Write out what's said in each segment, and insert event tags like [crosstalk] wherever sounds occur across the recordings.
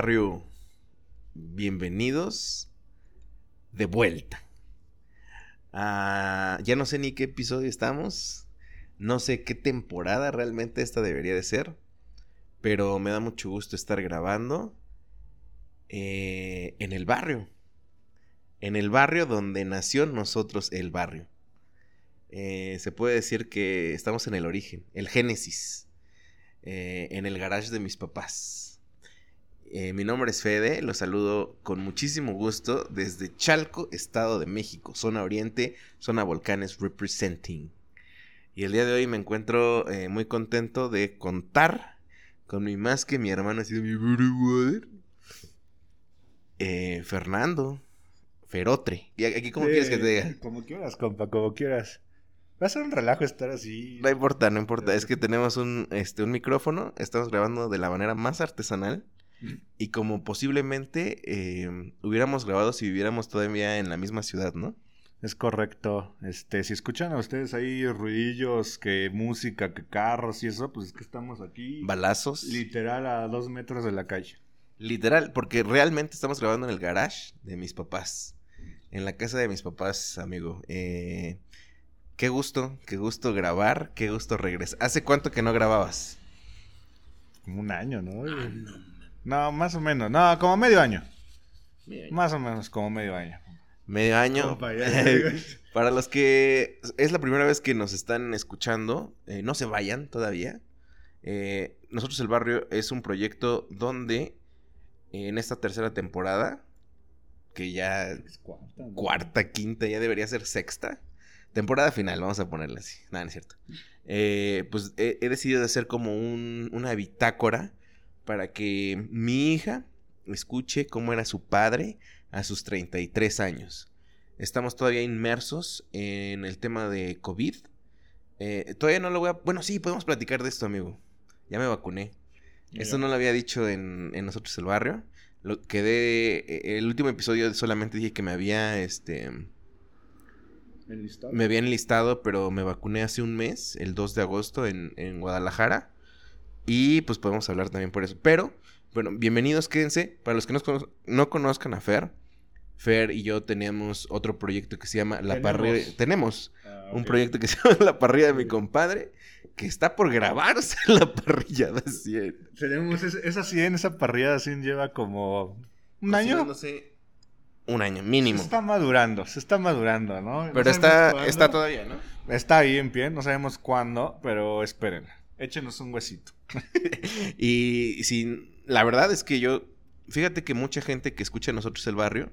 Barrio, bienvenidos de vuelta. Ah, ya no sé ni qué episodio estamos, no sé qué temporada realmente esta debería de ser, pero me da mucho gusto estar grabando eh, en el barrio, en el barrio donde nació nosotros el barrio. Eh, se puede decir que estamos en el origen, el génesis, eh, en el garage de mis papás. Eh, mi nombre es Fede, los saludo con muchísimo gusto desde Chalco, Estado de México, zona oriente, zona volcanes representing. Y el día de hoy me encuentro eh, muy contento de contar con mi más que mi hermano, ha sido mi brother, eh, Fernando Ferotre. ¿Y aquí cómo quieres que te diga? Como quieras, compa, como quieras. Va a ser un relajo estar así. No importa, no importa. Es que tenemos un, este, un micrófono. Estamos grabando de la manera más artesanal. Y como posiblemente em, hubiéramos grabado si viviéramos todavía en la misma ciudad, ¿no? Es correcto. Este, si escuchan a ustedes ahí ruidillos, que música, que carros y eso, pues es que estamos aquí. Balazos. Literal a dos metros de la calle. Literal, porque realmente estamos grabando en el garage de mis papás. En la casa de mis papás, amigo. Eh, qué gusto, qué gusto grabar, qué gusto regresar. ¿Hace cuánto que no grababas? Como un año, ¿no? Ah, no, más o menos. No, como medio año. Más o menos como medio año. Medio año. [laughs] para los que es la primera vez que nos están escuchando, eh, no se vayan todavía. Eh, nosotros el barrio es un proyecto donde en esta tercera temporada, que ya es cuarta, cuarta, quinta, ya debería ser sexta. Temporada final, vamos a ponerla así. Nada, no es cierto. Eh, pues he, decidido hacer como un, una bitácora para que mi hija escuche cómo era su padre a sus 33 años. Estamos todavía inmersos en el tema de COVID. Eh, todavía no lo voy a... Bueno, sí, podemos platicar de esto, amigo. Ya me vacuné. Esto no lo había dicho en, Nosotros el Barrio. Lo quedé... Eh, el último episodio solamente dije que me había, este... Me había enlistado, pero me vacuné hace un mes, el 2 de agosto, en, en Guadalajara. Y pues podemos hablar también por eso. Pero, bueno, bienvenidos, quédense. Para los que no, conozcan a Fer, Fer y yo tenemos otro proyecto que se llama La Parrilla. Tenemos ah, un proyecto que se llama La Parrilla de mi compadre, que está por grabarse [laughs] la parrillada 100. Tenemos esa 100, esa parrillada 100 lleva como un año. No. Un año, mínimo. Se está madurando, se está madurando, ¿no? Pero está, está todavía, ¿no? Está ahí en pie, no sabemos cuándo, pero esperen. Échenos un huesito. [laughs] y sin, la verdad es que yo, fíjate que mucha gente que escucha a nosotros el barrio,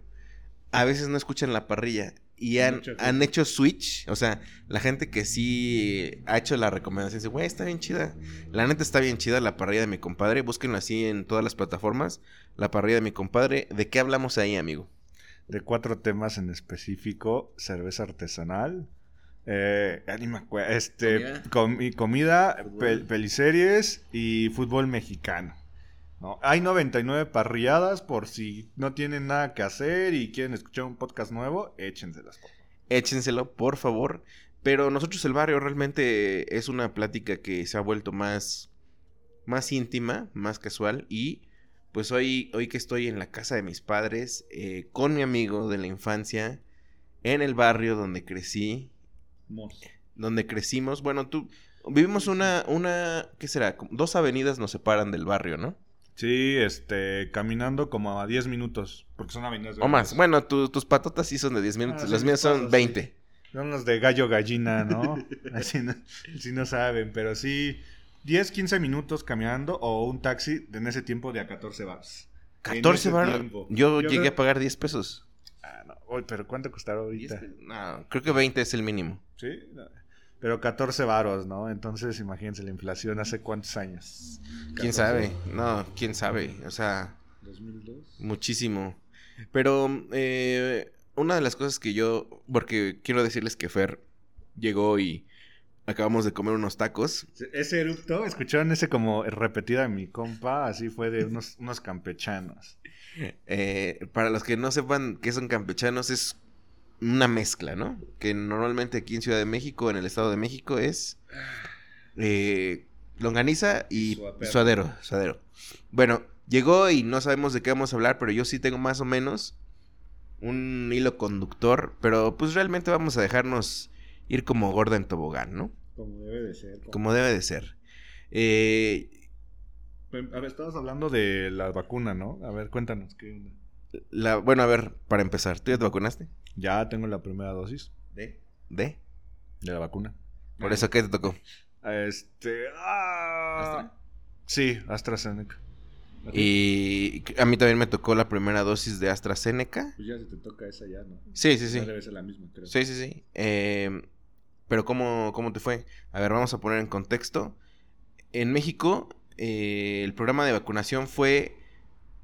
a veces no escuchan la parrilla y han, han, hecho switch. O sea, la gente que sí ha hecho la recomendación dice, güey, está bien chida. La neta está bien chida la parrilla de mi compadre. Búsquenlo así en todas las plataformas. La parrilla de mi compadre. ¿De qué hablamos ahí, amigo? De cuatro temas en específico. Cerveza artesanal, eh, este, comida, peliseries y fútbol mexicano. ¿no? Hay 99 parrilladas por si no tienen nada que hacer y quieren escuchar un podcast nuevo, échenselas. Échenselo, por favor. Pero nosotros el barrio realmente es una plática que se ha vuelto más, más íntima, más casual y pues hoy, hoy que estoy en la casa de mis padres, eh, con mi amigo de la infancia, en el barrio donde crecí, donde crecimos, bueno, tú, vivimos una, una, ¿qué será? Dos avenidas nos separan del barrio, ¿no? Sí, este, caminando como a 10 minutos, porque son avenidas. O más. Bueno, tus patotas sí son de 10 minutos, ah, las mías son 20. Son los de gallo gallina, ¿no? [laughs] Así no, no saben, pero sí, 10, 15 minutos caminando o un taxi en ese tiempo de a 14 bars. 14 bars. Yo, llegué a pagar 10 pesos. Ah, no. Pero ¿cuánto costará ahorita? No, creo que 20 es el mínimo. Sí, pero 14 varos, ¿no? Entonces, imagínense la inflación hace cuántos años. ¿Quién sabe? No, quién sabe. O sea, 2002. Muchísimo. Pero eh, una de las cosas que yo, porque quiero decirles que Fer llegó y acabamos de comer unos tacos. Ese erupto, escucharon ese como repetido de mi compa, así fue de unos, unos campechanos. Eh, para los que no sepan qué son campechanos, es una mezcla, ¿no? Que normalmente aquí en Ciudad de México, en el Estado de México, es eh, longaniza y suadero, suadero. Bueno, llegó y no sabemos de qué vamos a hablar, pero yo sí tengo más o menos un hilo conductor, pero pues realmente vamos a dejarnos ir como gorda en tobogán, ¿no? Como debe de ser. Como debe de ser. Eh, a ver, estabas hablando de la vacuna, ¿no? A ver, cuéntanos. ¿qué La, bueno, a ver, para empezar, ¿tú ya te vacunaste? Ya tengo la primera dosis. ¿De? ¿De? De la vacuna. ¿Por eso qué te tocó? Este. Ah, sí, AstraZeneca. Y a mí también me tocó la primera dosis de AstraZeneca. Pues ya se te toca esa ya, ¿no? Sí, sí, sí. Debe ser la misma, creo. Sí, sí, sí. Eh, pero ¿cómo, ¿cómo te fue? A ver, vamos a poner en contexto. En México, eh, el programa de vacunación fue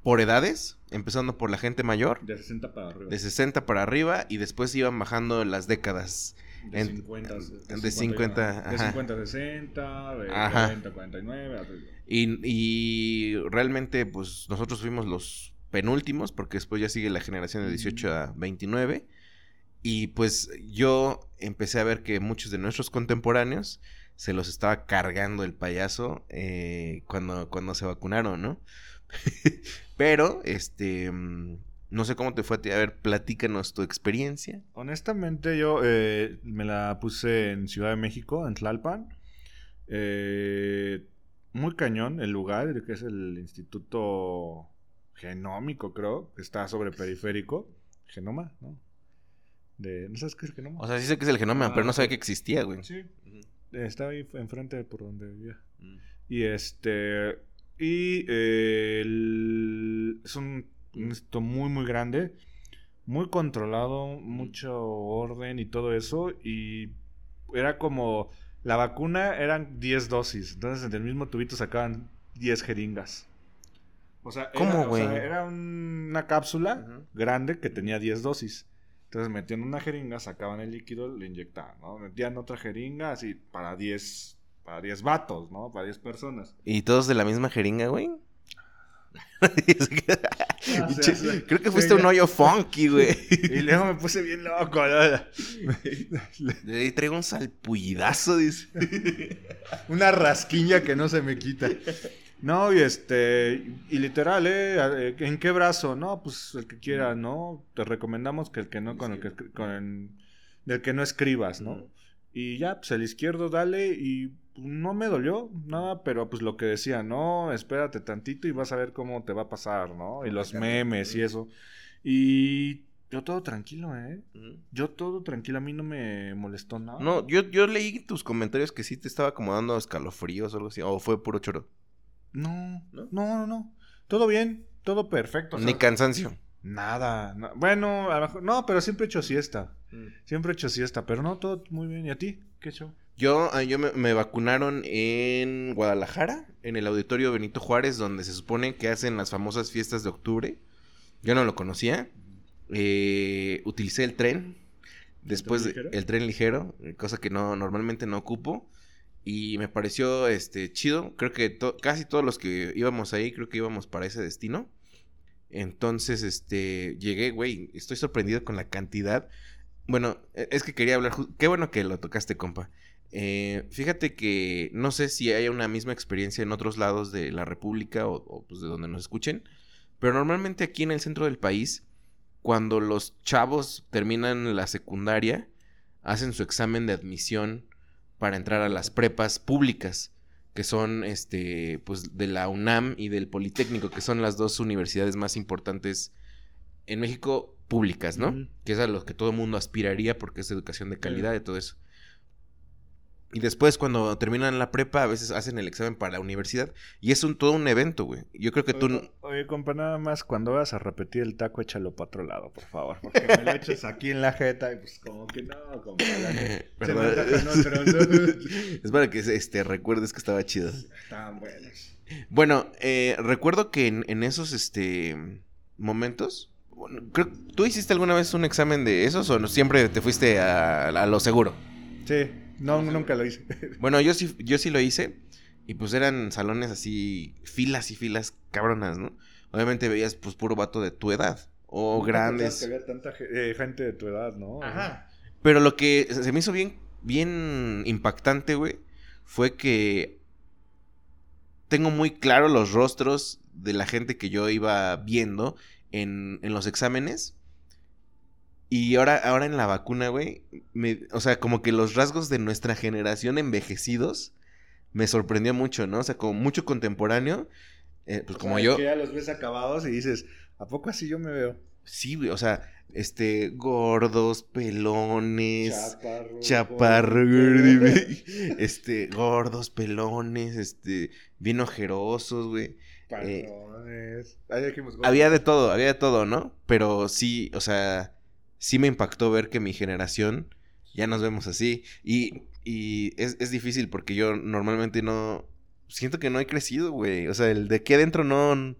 por edades, empezando por la gente mayor. De 60 para arriba. De 60 para arriba y después iban bajando las décadas. De 50, de, 50, de 50, de 50 60, de 40 49. Y, y realmente, pues nosotros fuimos los penúltimos, porque después ya sigue la generación de 18 a 29. Y pues yo empecé a ver que muchos de nuestros contemporáneos se los estaba cargando el payaso eh, cuando, cuando se vacunaron, ¿no? [laughs] Pero, este, mm, no sé cómo te fue a ti. A ver, platícanos tu experiencia. Honestamente, yo eh, me la puse en Ciudad de México, en Tlalpan. Eh, muy cañón el lugar, que es el Instituto Genómico, creo, que está sobre periférico. Genoma, ¿no? De, ¿No sabes qué es el genoma? O sea, sí sé que es el genoma, pero no sabía que existía, güey. Sí. Estaba ahí enfrente por donde vivía. Mm. Y este y eh, es un, esto muy, muy grande, muy controlado, mucho orden y todo eso. Y era como, la vacuna eran 10 dosis, entonces en el mismo tubito sacaban 10 jeringas. O sea, ¿Cómo, era, era una cápsula grande que tenía 10 dosis. Entonces metían una jeringa, sacaban el líquido, le inyectaban, ¿no? Metían otra jeringa así para 10 para 10 vatos, ¿no? Para 10 personas. ¿Y todos de la misma jeringa, güey? [laughs] Ah, creo que fuiste un hoyo funky, güey. Y luego me puse bien loco. [laughs] Le traigo un salpullidazo, dice. Una rasquiña que no se me quita. No, y este, y literal, ¿eh? ¿En qué brazo? No, pues el que quiera, ¿no? Te recomendamos que el que no, con el que, con el, del que no escribas, ¿no? Y ya, pues el izquierdo dale y no me dolió nada, pero pues lo que decía, no, espérate tantito y vas a ver cómo te va a pasar, ¿no? Y los memes y eso. Y yo todo tranquilo, ¿eh? Yo todo tranquilo, a mí no me molestó nada. No, yo, yo leí tus comentarios que sí te estaba como dando escalofríos o algo así, o fue puro choro. No, no, no, no. Todo bien, todo perfecto. Ni cansancio. Nada, bueno, a lo mejor, no, pero siempre he hecho siesta. Mm. Siempre he hecho siesta, pero no, todo muy bien. ¿Y a ti? ¿Qué hecho? Yo, ah, yo me, vacunaron en Guadalajara, en el auditorio Benito Juárez, donde se supone que hacen las famosas fiestas de octubre. Yo no lo conocía. Eh, utilicé el tren. Después ¿El tren, el tren ligero, cosa que no normalmente no ocupo. Y me pareció este chido. Creo que casi todos los que íbamos ahí, creo que íbamos para ese destino. Entonces, este, llegué, güey, estoy sorprendido con la cantidad. Bueno, e, es que quería hablar, qué bueno que lo tocaste, compa. Eh, fíjate que no sé si hay una misma experiencia en otros lados de la República o, pues de donde nos escuchen, Pero normalmente aquí en el centro del país, cuando los chavos terminan la secundaria, hacen su examen de admisión para entrar a las prepas públicas, que son este, pues, de la UNAM y del Politécnico, que son las dos universidades más importantes en México públicas, ¿no? Que es a lo que todo el mundo aspiraría porque es educación de calidad y todo eso. Y después, cuando terminan la prepa, a veces hacen el examen para la universidad. Y es un, todo un evento, güey. Yo creo que tú... Oye, compa, nada más, cuando vas a repetir el taco, échalo para otro lado, por favor. Porque me lo eches aquí en la jeta y pues como que no, compa. [laughs] [laughs] es para que este, recuerdes que estaba chido. Estaban buenos. Bueno, eh, recuerdo que en, en, esos este, momentos... Bueno, ¿Tú hiciste alguna vez un examen de esos o no, siempre te fuiste a, a lo seguro? Sí. No, nunca lo hice. [laughs] Bueno, yo sí, yo sí lo hice. Y pues eran salones así, filas y filas cabronas, ¿no? Obviamente veías pues puro vato de tu edad. O grandes. que había tanta eh, gente de tu edad, ¿no? Ajá. Pero lo que se me hizo bien, bien impactante, güey, fue que tengo muy claro los rostros de la gente que yo iba viendo en, en los exámenes. Y ahora, ahora en la vacuna, güey, o sea, como que los rasgos de nuestra generación envejecidos me sorprendió mucho, ¿no? O sea, como mucho contemporáneo, eh, pues como yo... Que ya los ves acabados y dices, ¿a poco así yo me veo? Sí, güey, o sea, este, gordos, pelones, chaparros, [laughs] este, gordos, pelones, este, bien ojerosos, güey. Eh, había de todo, había de todo, ¿no? Pero sí, o sea, sí me impactó ver que mi generación ya nos vemos así. Y, y es, es difícil porque yo normalmente no... Siento que no he crecido, güey. O sea, el de aquí adentro no...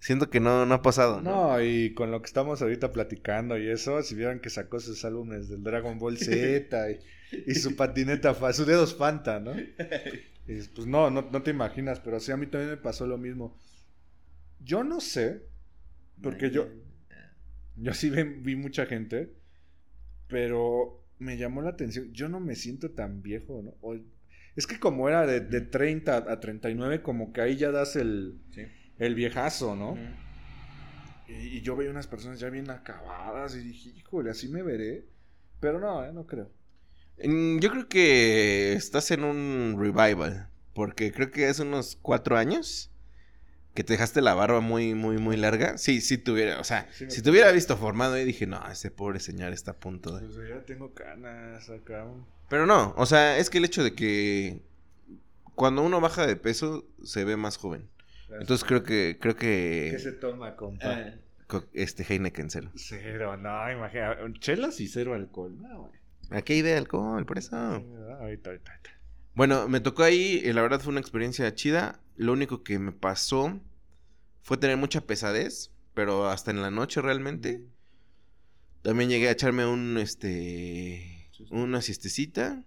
Siento que no, no ha pasado. ¿no? no, y con lo que estamos ahorita platicando y eso, si vieran que sacó sus álbumes del Dragon Ball [laughs] Z y, y su patineta, su dedos Fanta, ¿no? [laughs] Y pues no, no, no te imaginas, pero sí a mí también me pasó lo mismo. Yo no sé, porque yo, yo sí vi, mucha gente, pero me llamó la atención. Yo no me siento tan viejo, ¿no? es que como era de, de, 30 a 39, como que ahí ya das el, el viejazo, ¿no? y, yo veía unas personas ya bien acabadas y dije, híjole, así me veré. Pero no, ¿eh? no creo. Yo creo que estás en un revival, porque creo que hace unos cuatro años que te dejaste la barba muy, muy, muy larga. Sí, sí tuviera, o sea, si te hubiera visto formado y dije, no, ese pobre señor está a punto de... Pues ya tengo canas acá. Pero no, o sea, es que el hecho de que cuando uno baja de peso se ve más joven. Entonces creo que, creo que... ¿Qué se toma, compa? Eh. Este Heineken cero. Cero, no, imagina. Chelas y cero alcohol, no, güey. Aquí hay de alcohol, por eso. ahorita, ahorita, ahorita. Bueno, me tocó ahí, y la verdad fue una experiencia chida. Lo único que me pasó fue tener mucha pesadez, pero hasta en la noche realmente. También llegué a echarme un, este, una siestecita.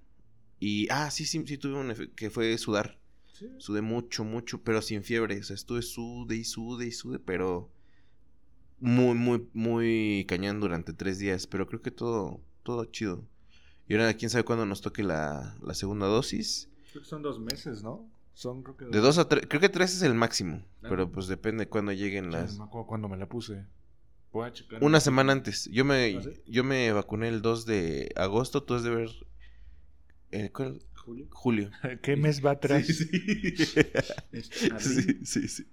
Y, ah, sí, sí, sí tuve un que fue sudar. Sudé mucho, mucho, pero sin fiebre. O sea, estuve sude y sude y sude, pero muy, muy, muy cañón durante tres días. Pero creo que todo, todo chido. Y ahora, quién sabe cuándo nos toque la, la segunda dosis. Creo que son dos meses, ¿no? Son, creo que De dos a tres, creo que tres es el máximo. Pero pues depende de cuándo lleguen las. No me acuerdo cuándo me la puse. Una semana antes. Yo me, ¿Ah, yo me vacuné el 2 de agosto. Tú has de ver. Eh, ¿cuál? Julio. Julio. [laughs] ¿Qué mes va atrás? Sí, sí. [laughs] sí, sí,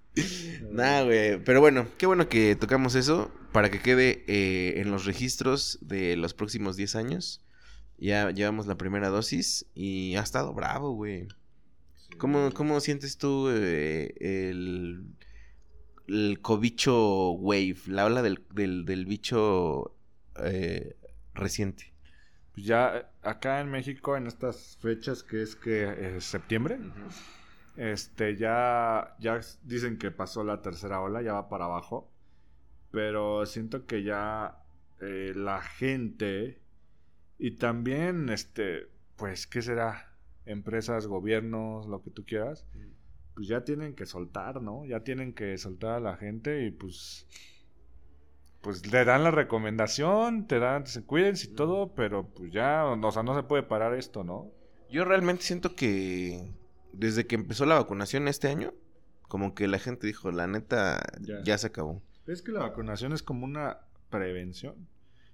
Nada, güey. Pero bueno, qué bueno que tocamos eso para que quede eh, en los registros de los próximos 10 años. Ya llevamos la primera dosis y ha estado bravo, güey. ¿Cómo, ¿Cómo, sientes tú eh, el, el cobicho wave, la ola del, del, bicho eh, reciente? Pues ya acá en México, en estas fechas que es que es septiembre, este ya, ya dicen que pasó la tercera ola, ya va para abajo. Pero siento que ya eh, la gente y también, este, pues, ¿qué será? Empresas, gobiernos, lo que tú quieras, pues ya tienen que soltar, ¿no? Ya tienen que soltar a la gente y pues, pues le dan la recomendación, te dan, se cuiden y todo, pero pues ya, o sea, no se puede parar esto, ¿no? Yo realmente siento que desde que empezó la vacunación este año, Como que la gente dijo, la neta, ya, se acabó. Es que la vacunación es como una prevención.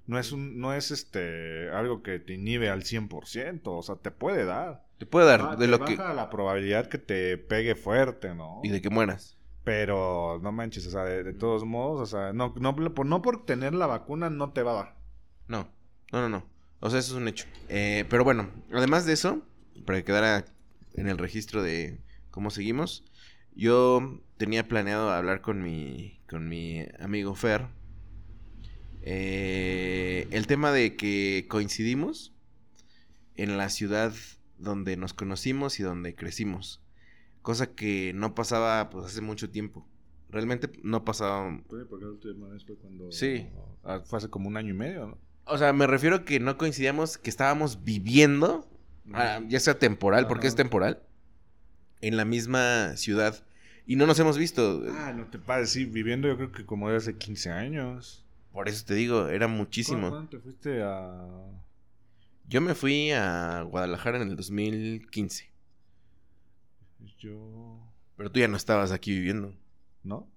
No es un, no es este algo que te inhibe al 100%, o sea, te puede dar. Te puede dar ah, de lo que la probabilidad que te pegue fuerte, ¿no? Y de que mueras. Pero no manches, o sea, de, todos modos, o sea, no, no, por, no por tener la vacuna no te va a dar. No, no, no, no. O sea, eso es un hecho. Eh, pero bueno, además de eso, para que quedara en el registro de cómo seguimos, yo tenía planeado hablar con mi, con mi amigo Fer. Eh, el tema de que coincidimos en la ciudad donde nos conocimos y donde crecimos. Cosa que no pasaba pues hace mucho tiempo. Realmente no pasaba. ¿Puede porque la última vez fue cuando. Sí. Ah, fue hace como un año y medio, ¿no? O sea, me refiero a que no coincidíamos que estábamos viviendo, ah, ya sea temporal, porque es temporal, en la misma ciudad. Y no nos hemos visto. Ah, no te pases, sí, viviendo yo creo que como de hace 15 años. Por eso te digo, era muchísimo. ¿Cuándo te fuiste a...? Yo me fui a Guadalajara en el 2015. Yo... Pero tú ya no estabas aquí viviendo. ¿No?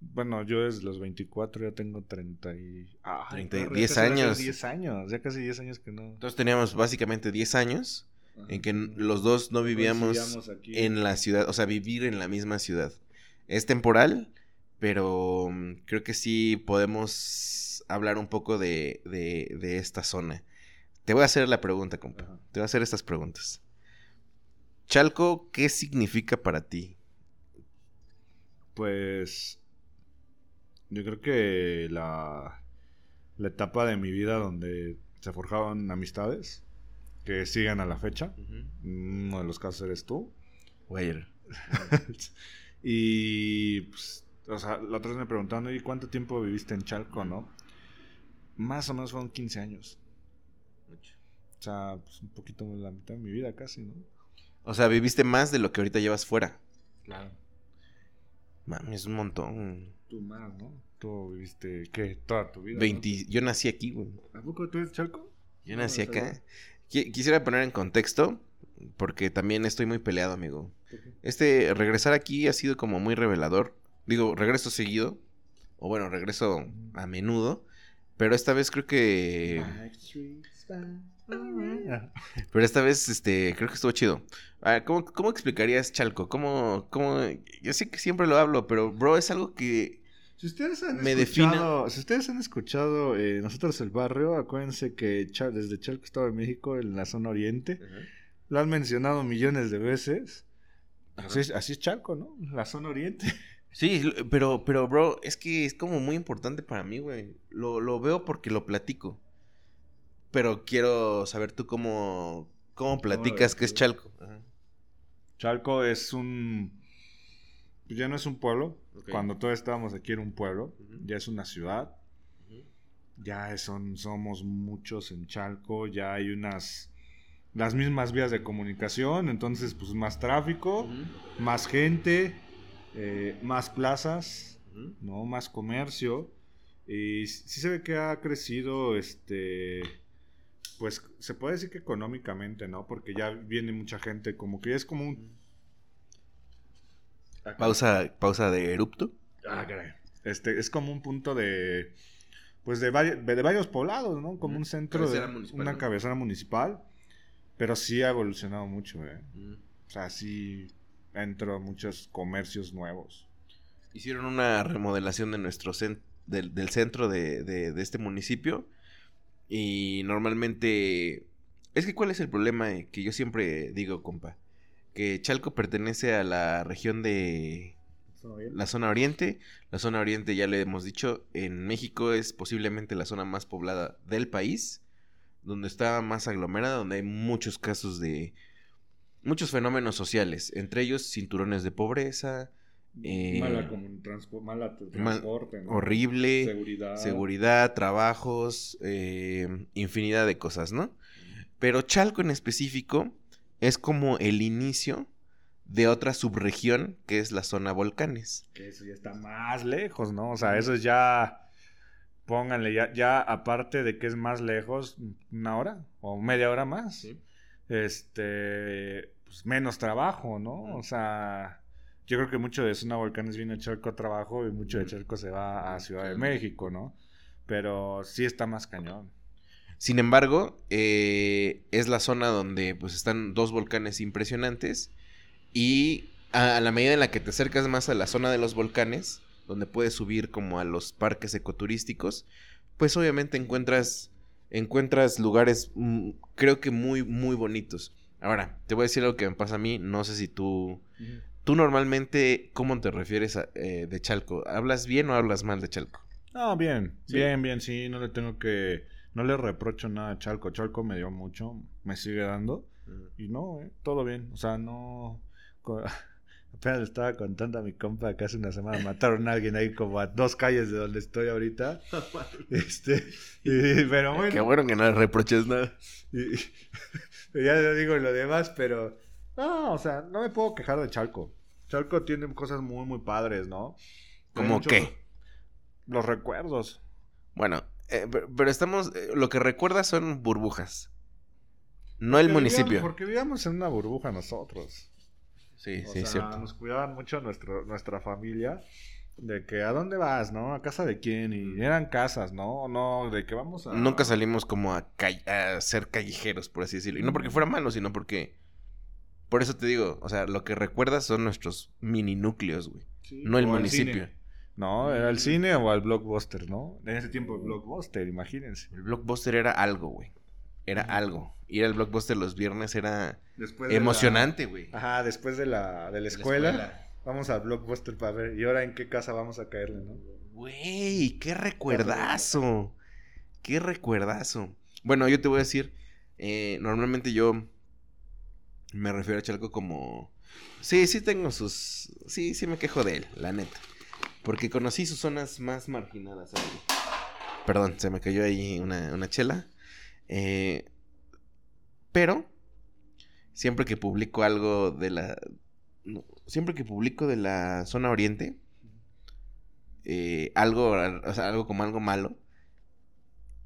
Bueno, yo desde los 24 ya tengo 30 y... Ah, 10 años. 10 años, ya casi 10 años que no. Entonces teníamos básicamente 10 años en que los dos no vivíamos en la ciudad, o sea, vivir en la misma ciudad. Es temporal, pero mm, creo que sí podemos hablar un poco de, de, esta zona. Te voy a hacer la pregunta, compa. Te voy a hacer estas preguntas. Chalco, ¿qué significa para ti? Pues yo creo que la, la etapa de mi vida donde se forjaban amistades que sigan a la fecha. Uno de los casos eres tú. Güey. [laughs] y, pues, o sea, la otra vez me preguntaron, ¿y cuánto tiempo viviste en Chalco, no? Más o menos fueron 15 años. O sea, pues un poquito la mitad de mi vida casi, ¿no? O sea, viviste más de lo que ahorita llevas fuera. Claro. Mami, es un montón. Tú más, ¿no? Tú viviste, ¿qué? Toda tu vida. 20... Yo nací aquí, güey. ¿A poco tú eres Chalco? Yo nací acá. Quisiera poner en contexto, porque también estoy muy peleado, amigo. Este regresar aquí ha sido como muy revelador. Digo, regreso seguido. O bueno, regreso a menudo. Pero esta vez creo que. Pero esta vez, este, creo que estuvo chido. ¿cómo, ¿Cómo explicarías Chalco? ¿Cómo, cómo...? Yo sé que siempre lo hablo, pero, bro, es algo que si ustedes han escuchado, si ustedes han escuchado eh, nosotros el barrio, acuérdense que desde Chalco, Estado de México, en la zona oriente, lo han mencionado millones de veces. Así es, Chalco, ¿no? La zona oriente. Sí, pero, pero, bro, es que es como muy importante para mí, güey. Lo, lo veo porque lo platico. Pero quiero saber tú cómo, cómo platicas que es Chalco. Chalco es un pues ya no es un pueblo. Cuando todos estábamos aquí era un pueblo. Ya es una ciudad. Ya son, somos muchos en Chalco. Ya hay unas. Las mismas vías de comunicación. Entonces, pues más tráfico. Más gente. Eh, más plazas. ¿No? Más comercio. Y sí se ve que ha crecido este pues se puede decir que económicamente, ¿no? Porque ya viene mucha gente, como que es como un Pausa, pausa de erupto. Ah, caray. Este, es como un punto de. Pues de, de varios poblados, ¿no? Como un centro de. Una cabecera municipal. Pero sí ha evolucionado mucho, ¿eh? O sea, sí entró muchos comercios nuevos. Hicieron una remodelación de nuestro del, del, centro de, de, de, este municipio. Y normalmente. Es que, ¿cuál es el problema que yo siempre digo, compa? que Chalco pertenece a la región de la zona oriente. La zona oriente, ya le hemos dicho, en México es posiblemente la zona más poblada del país, donde está más aglomerada, donde hay muchos casos de muchos fenómenos sociales, entre ellos cinturones de pobreza, eh, mala, transporte, horrible, seguridad, seguridad trabajos, eh, infinidad de cosas, ¿no? Pero Chalco en específico es como el inicio de otra subregión que es la zona volcanes. Que eso ya está más lejos, ¿no? O sea, eso es ya, pónganle, ya, ya aparte de que es más lejos, una hora o media hora más, este, pues menos trabajo, ¿no? O sea, yo creo que mucho de Zona Volcanes viene a Chalco a trabajo y mucho de Chalco se va a Ciudad de México, ¿no? Pero sí está más cañón. Sin embargo, eh, es la zona donde pues están dos volcanes impresionantes y a, la medida en la que te acercas más a la zona de los volcanes, donde puedes subir como a los parques ecoturísticos, pues obviamente encuentras encuentras lugares mm, creo que muy muy bonitos. Ahora, te voy a decir algo que me pasa a mí, no sé si tú tú normalmente cómo te refieres a, eh, de Chalco, ¿hablas bien o hablas mal de Chalco? No, bien, bien, bien, sí, no le tengo que no le reprocho nada a Chalco. Chalco me dio mucho, me sigue dando. Y no, eh, todo bien. O sea, no. [laughs] Apenas le estaba contando a mi compa que hace una semana mataron a alguien ahí como a dos calles de donde estoy ahorita. [laughs] este, pero bueno. Qué bueno que no le reproches nada. Y, ya le digo lo demás, pero no, o sea, no me puedo quejar de Chalco. Chalco tiene cosas muy, muy padres, ¿no? ¿Cómo qué? Los recuerdos. Bueno, eh, pero estamos. Eh, lo que recuerda son burbujas. No el municipio. porque vivíamos en una burbuja nosotros. Sí, sí, cierto. Nos cuidaban mucho nuestro, nuestra familia. De que a dónde vas, ¿no? A casa de quién. Y eran casas, ¿no? No, de que vamos a. Nunca salimos como a, a ser callejeros, por así decirlo. Y no porque fuera malo, sino porque. Por eso te digo, o sea, lo que recuerdas son nuestros mini núcleos, güey. no el municipio. No, era el cine o al blockbuster, ¿no? En ese tiempo el blockbuster, imagínense. El blockbuster era algo, güey. Era algo. Ir al blockbuster los viernes era emocionante, güey. Ajá, después de la, de la escuela, vamos al blockbuster para ver. ¿Y ahora en qué casa vamos a caerle, no? Güey, qué recuerdazo. Qué recuerdazo. Bueno, yo te voy a decir, eh, normalmente yo me refiero a Chalco como... Sí, sí tengo sus... Sí, sí me quejo de él, la neta. Porque conocí sus zonas más marginadas. Perdón, se me cayó ahí una, chela. Eh, pero, siempre que publico algo de la... siempre que publico de la zona oriente, eh, algo, o sea, algo como algo malo,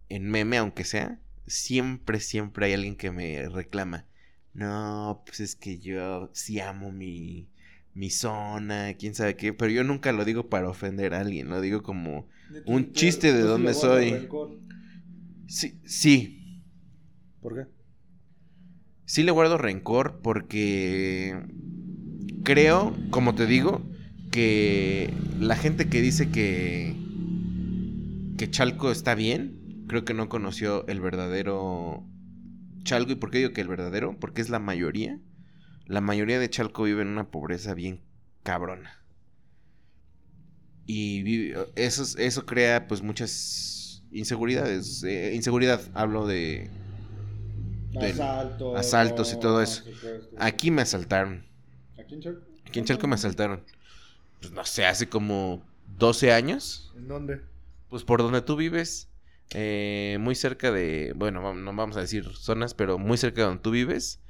en meme, aunque sea, siempre, siempre hay alguien que me reclama. No, pues es que yo sí amo mi, mi zona, quién sabe qué, pero yo nunca lo digo para ofender a alguien, lo digo como un chiste de dónde soy. Sí, sí. ¿Por qué? Sí le guardo rencor porque creo, como te digo, que la gente que dice que que Chalco está bien, creo que no conoció el verdadero Chalco. ¿Y por qué digo que el verdadero? Porque es la mayoría la mayoría de Chalco vive en una pobreza bien cabrona. Y eso, eso crea pues muchas inseguridades. Eh, inseguridad, hablo de... Asaltos. Asaltos y todo eso. Aquí me asaltaron. Chalco me asaltaron. Pues no sé, hace como 12 años. ¿En dónde? Pues por donde tú vives. Eh, muy cerca de, bueno, no vamos a decir zonas, pero muy cerca de donde tú vives.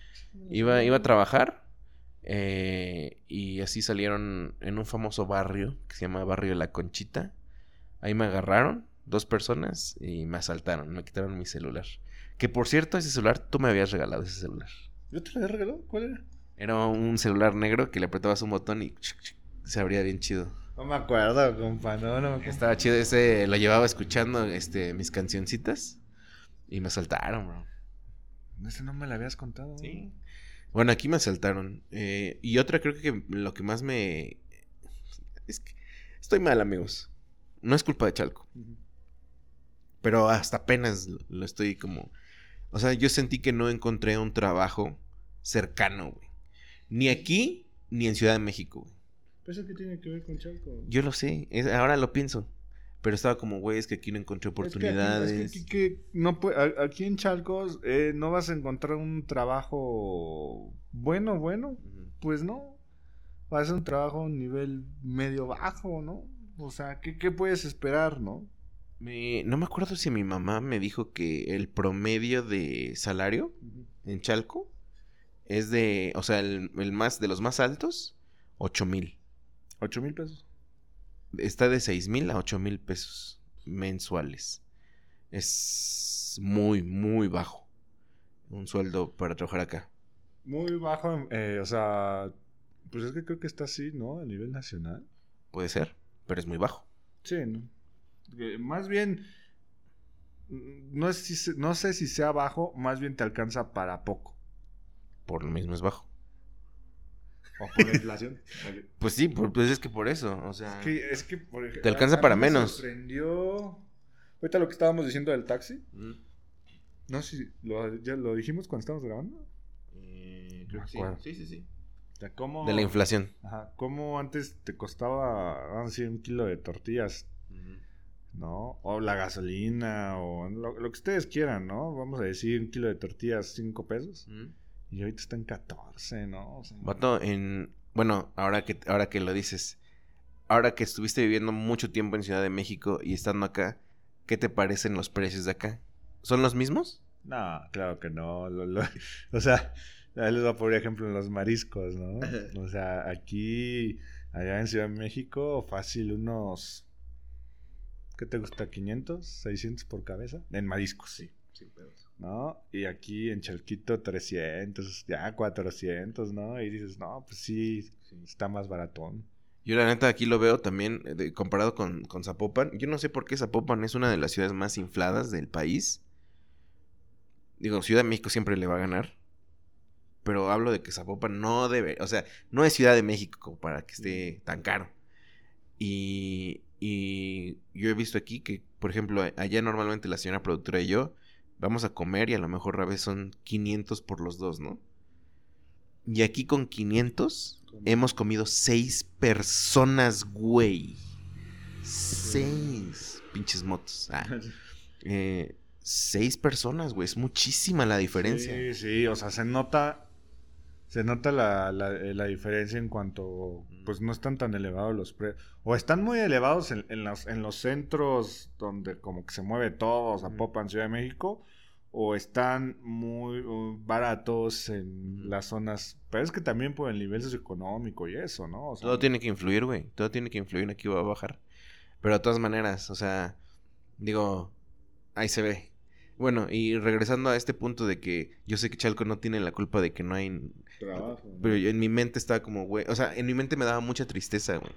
Iba, iba a trabajar eh, y así salieron en un famoso barrio que se llama Barrio de la Conchita. Ahí me agarraron dos personas y me asaltaron, me quitaron mi celular. Que por cierto, ese celular, tú me habías regalado ese celular. ¿Yo te lo había regalado? ¿Cuál era? Era un celular negro que le apretabas un botón y se abría bien chido. No me acuerdo, compa, no, no. Estaba chido, ese lo llevaba escuchando este, mis cancioncitas y me asaltaron, bro. Ese no me lo habías contado. Sí. Bueno, aquí me asaltaron. Eh, y otra creo que lo que más me... Es que estoy mal, amigos. No es culpa de Chalco. Pero hasta apenas lo estoy como... O sea, yo sentí que no encontré un trabajo cercano, güey. Ni aquí, ni en Ciudad de México, güey. ¿Pero eso qué tiene que ver con Chalco? Yo lo sé. ahora lo pienso. Pero estaba como, güey, es que aquí no encontré oportunidades. Es que, aquí, no aquí en Chalcos eh, no vas a encontrar un trabajo bueno, bueno. Pues no. Va a ser un trabajo a nivel medio bajo, ¿no? O sea, ¿qué, puedes esperar, no? Me, no me acuerdo si mi mamá me dijo que el promedio de salario en Chalco es de, o sea, el, el, más, de los más altos, ocho mil. ¿Ocho mil pesos? está de 6 mil a 8 mil pesos mensuales. Es muy, muy bajo. Un sueldo para trabajar acá. Muy bajo, eh, o sea, Pues es que creo que está así, ¿no? A nivel nacional. Puede ser, pero es muy bajo. Sí, ¿no? Eh, Más bien, mm, no, es si no sé si sea bajo, más bien te alcanza para poco. Por lo mismo es bajo. O por la inflación. [laughs] Pues sí, por- pues es que por eso, o sea... Es que, es que, por ejemplo, Te alcanza para me menos. sorprendió. Ahorita lo que estábamos diciendo del taxi. Mm. No sé si lo, ya lo dijimos cuando estábamos grabando. Eh, No creo que sí. Sí, sí, sí. O sea, ¿cómo, De la inflación. Ajá, ¿Cómo antes te costaba, vamos a decir, un kilo de tortillas, ¿no? O la gasolina, o lo, lo que ustedes quieran, ¿no? Vamos a decir, un kilo de tortillas, 5 pesos. Mm. Y ahorita está en 14, ¿no? O sea, Vato, en... Bueno, ahora que, ahora que lo dices, ahora que estuviste viviendo mucho tiempo en Ciudad de México y estando acá, ¿qué te parecen los precios de acá? ¿Son los mismos? No, claro que no. lo- lo- [laughs] o sea, les voy a poner ejemplo en los mariscos, ¿no? O sea, aquí, allá en Ciudad de México, fácil unos... ¿Qué te gusta? ¿500? ¿600 por cabeza? En mariscos, sí. ¿No? Y aquí en Chalquito 300, ya 400, ¿no? Y dices, no, pues sí, está más baratón. Yo la neta aquí lo veo también eh, de- comparado con, con Zapopan. Yo no sé por qué Zapopan es una de las ciudades más infladas del país. Digo, Ciudad de México siempre le va a ganar. Pero hablo de que Zapopan no debe, o sea, no es Ciudad de México para que esté tan caro. Y, y yo he visto aquí que, por ejemplo, allá normalmente la señora productora y yo vamos a comer y a lo mejor a veces son 500 por los dos, ¿no? Y aquí con 500 hemos comido seis personas, güey. Seis. Pinches motos. Ah. [laughs] Eh, seis personas, güey. Es muchísima la diferencia. Sí, sí, o sea, se nota, se nota la, la, eh, la diferencia en cuanto, pues no están tan elevados los precios, o están muy elevados en, en los, en los centros donde como que se mueve todo, o sea, Ujú. Popan, Ciudad de México, o están muy uh, baratos en las zonas, pero es que también por el nivel socioeconómico y eso, ¿no? O sea, Todo tiene que influir, güey. Todo tiene que influir. Aquí va a bajar. Pero de todas maneras, o sea, digo, ahí se ve. Bueno, y regresando a este punto de que yo sé que Chalco no tiene la culpa de que no hay trabajo. Pero yo- en mi mente estaba como, güey. O sea, en mi mente me daba mucha tristeza, güey.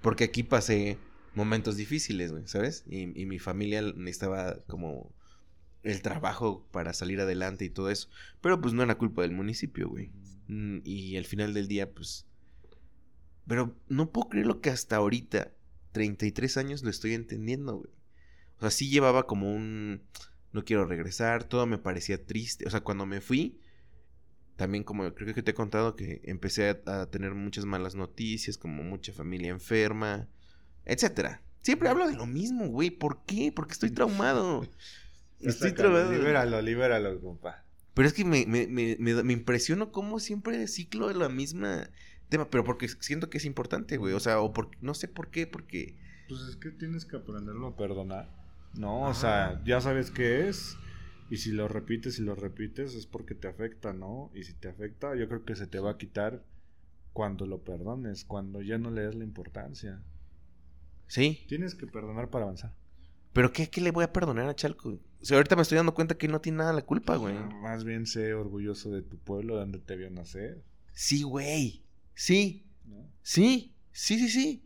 Porque aquí pasé momentos difíciles, güey, ¿sabes? Y, y mi familia necesitaba como el trabajo para salir adelante y todo eso. Pero pues no era culpa del municipio, güey. Mm, Y al final del día, pues. Pero no puedo creer lo que hasta ahorita, 33 años, lo estoy entendiendo, güey. O sea, sí llevaba como un. No quiero regresar, todo me parecía triste. O sea, cuando me fui, también como creo que te he contado que empecé a, a tener muchas malas noticias, como mucha familia enferma, etcétera. Siempre hablo de lo mismo, güey. ¿Por qué? Porque estoy traumado. [laughs] Estoy traumado. Libéralo, libéralo, compa. Pero es que me, me, me, me, me impresionó cómo siempre ciclo de la misma tema, pero porque siento que es importante, güey. O sea, o por, no sé por qué, porque... Pues es que tienes que aprenderlo a perdonar. No, o sea, ya sabes qué es. Y si lo repites y lo repites es porque te afecta, ¿no? Y si te afecta, yo creo que se te va a quitar cuando lo perdones, cuando ya no le das la importancia. Sí, Tienes que perdonar para avanzar. pero ¿qué, qué le voy a perdonar a Chalco? O sea, ahorita me estoy dando cuenta que no tiene nada la culpa, güey. Más bien sé orgulloso de tu pueblo, donde te vio nacer. Sí, güey. Sí, ¿no? sí, sí, sí, sí.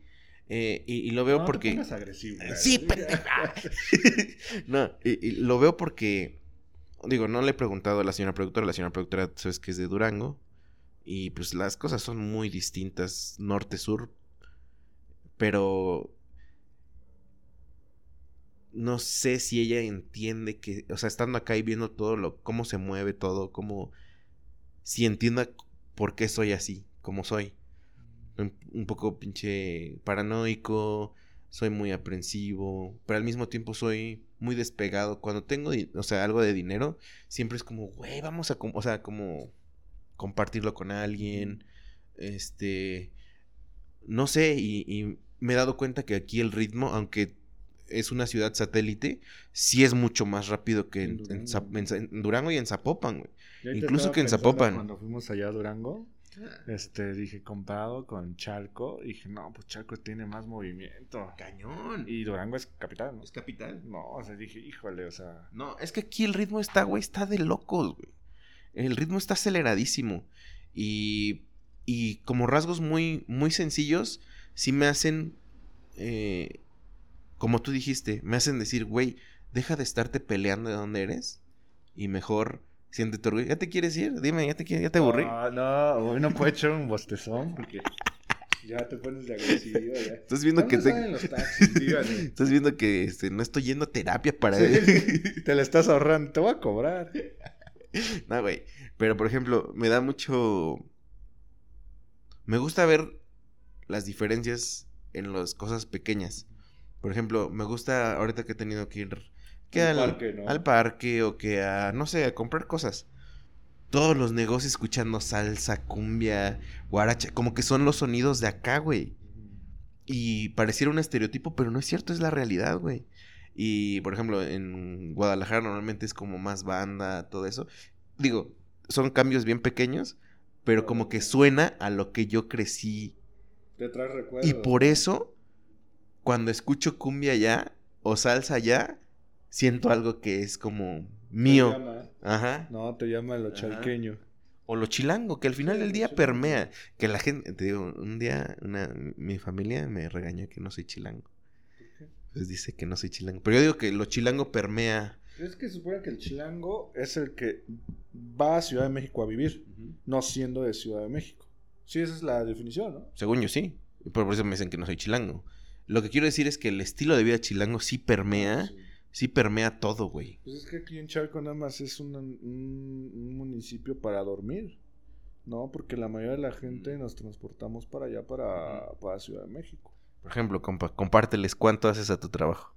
Eh, y, y lo veo No porque... agresivo. güey. Sí, pendeja. [laughs] no, y, y lo veo porque, digo, no le he preguntado a la señora productora, la señora productora sabes que es de Durango, y pues las cosas son muy distintas, norte-sur, pero no sé si ella entiende que, o sea, estando acá y viendo todo lo, cómo se mueve todo, cómo, si entienda por qué soy así, como soy. Un, poco pinche paranoico, soy muy aprensivo, pero al mismo tiempo soy muy despegado. Cuando tengo, o sea, algo de dinero, siempre es como, güey, vamos a, o sea, como compartirlo con alguien, este, no sé, y, y me he dado cuenta que aquí el ritmo, aunque es una ciudad satélite, sí es mucho más rápido que en, En en Zap- Durango. en y en Zapopan, güey. Incluso que en Zapopan. Cuando fuimos allá a Durango, este, dije, comparado con Charco, dije, no, pues Charco tiene más movimiento. Cañón. Y Durango es capital, ¿no? Es capital. No, o sea, dije, híjole, o sea. No, es que aquí el ritmo está, güey, está de locos, güey. El ritmo está aceleradísimo. Y, y como rasgos muy, muy sencillos, sí me hacen, eh, como tú dijiste, me hacen decir, güey, deja de estarte peleando de dónde eres y mejor siéntete orgulloso. ¿Ya te quieres ir? Dime, ¿ya te, ya te aburrí? No, no, hoy no puedo echar un bostezón porque ya te pones de agresivo. Ya. Estás viendo que te... los taxis, [laughs] Estás viendo que este, no estoy yendo a terapia para... te la estás ahorrando, te voy a cobrar. [laughs] no, güey. Pero, por ejemplo, me da mucho... Me gusta ver las diferencias en las cosas pequeñas. Por ejemplo, me gusta ahorita que he tenido que ir que al, parque, al parque o que a, no sé, a comprar cosas. Todos los negocios escuchando salsa, cumbia, guaracha, como que son los sonidos de acá, güey. Y pareciera un estereotipo, pero no es cierto, es la realidad, güey. Y, por ejemplo, en Guadalajara normalmente es como más banda, todo eso. Digo, son cambios bien pequeños, pero como que suena a lo que yo crecí. Te trae recuerdos. Y por eso, cuando escucho cumbia ya o salsa ya, siento algo que es como mío. Ajá. No, te llama lo chalqueño. O lo chilango, que al final del día permea. Que la gente, te digo, un día una, mi familia me regañó que no soy chilango. Pues dice que no soy chilango. Pero yo digo que lo chilango permea. Es que supone que el chilango es el que va a Ciudad de México a vivir, no siendo de Ciudad de México. Sí, esa es la definición, ¿no? Según yo sí. Por eso me dicen que no soy chilango. Lo que quiero decir es que el estilo de vida chilango sí permea. Ah, sí permea todo, güey. Pues es que aquí en Chalco nada más es un, municipio para dormir, ¿no? Porque la mayoría de la gente nos transportamos para allá, para, para Ciudad de México. Por ejemplo, compa, compárteles cuánto haces a tu trabajo.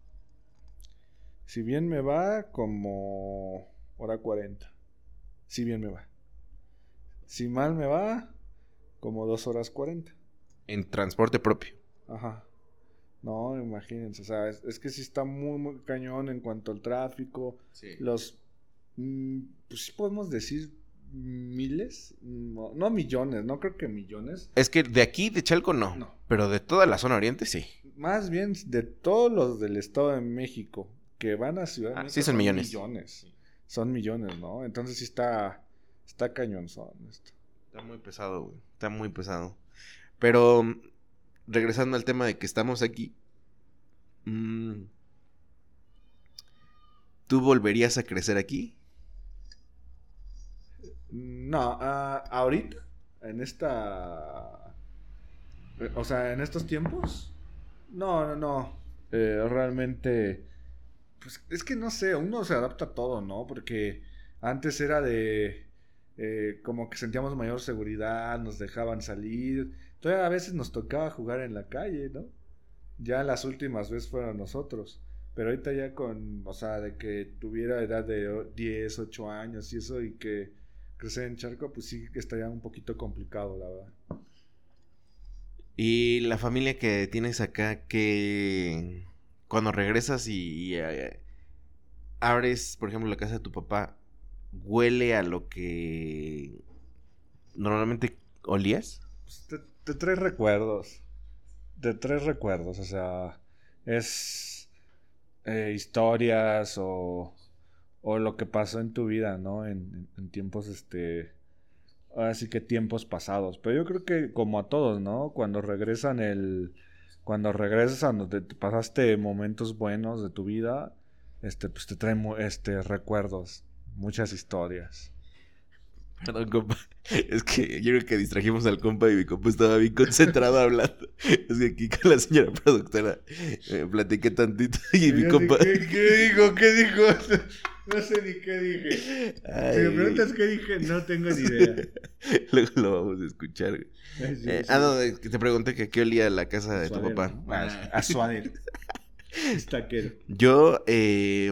Si bien me va, como hora 40. Si bien me va. Si mal me va, como dos horas 40. En transporte propio. Ajá. No, imagínense, o sea, es, que sí está muy, muy cañón en cuanto al tráfico. Los, mm, pues sí podemos decir miles, no, millones, no creo que millones. Es que de aquí, de Chalco, no, no. Pero de toda la zona oriente, sí. Más bien de todos los del Estado de México que van a Ciudad de ah, México. Sí, son, millones. Son millones, ¿no? Entonces sí está, está cañón esto. Está muy pesado, güey. Está muy pesado. Pero regresando al tema de que estamos aquí, mm, ¿tú volverías a crecer aquí? No, ah, ahorita, en esta... O sea, en estos tiempos. No, no, no. Eh, realmente... Pues es que no sé, uno se adapta a todo, ¿no? Porque antes era de... Eh, como que sentíamos mayor seguridad, nos dejaban salir, Todavía a veces nos tocaba jugar en la calle, ¿no? Ya las últimas veces fueron nosotros. Pero ahorita ya con, o sea, de que tuviera edad de 10, 8 años y eso y que crecer en Charco, pues sí que estaría un poquito complicado, la verdad. Y la familia que tienes acá, que cuando regresas y, eh, abres, por ejemplo, la casa de tu papá, ¿huele a lo que normalmente olías? Pues de tres recuerdos. De tres recuerdos, o sea, es eh, historias o, o lo que pasó en tu vida, ¿no? En, tiempos, este, así que tiempos pasados. Pero yo creo que como a todos, ¿no? Cuando regresan el, cuando regresas a donde te pasaste momentos buenos de tu vida, este, pues te traen, este, recuerdos, muchas historias. Perdón, compa. Es que yo creo que distrajimos al compa y mi compa estaba bien concentrado hablando. Es que aquí con la señora productora me platiqué tantito y mi compa. ¿Qué, dijo? ¿Qué dijo? [laughs] No sé ni qué dije. Si me preguntas qué dije, no tengo ni idea. [laughs] Luego lo vamos a escuchar. [laughs] Eh, ah, no, te pregunté que qué olía la casa de tu papá. Ah, a suadero. Estaquero. Yo, eh,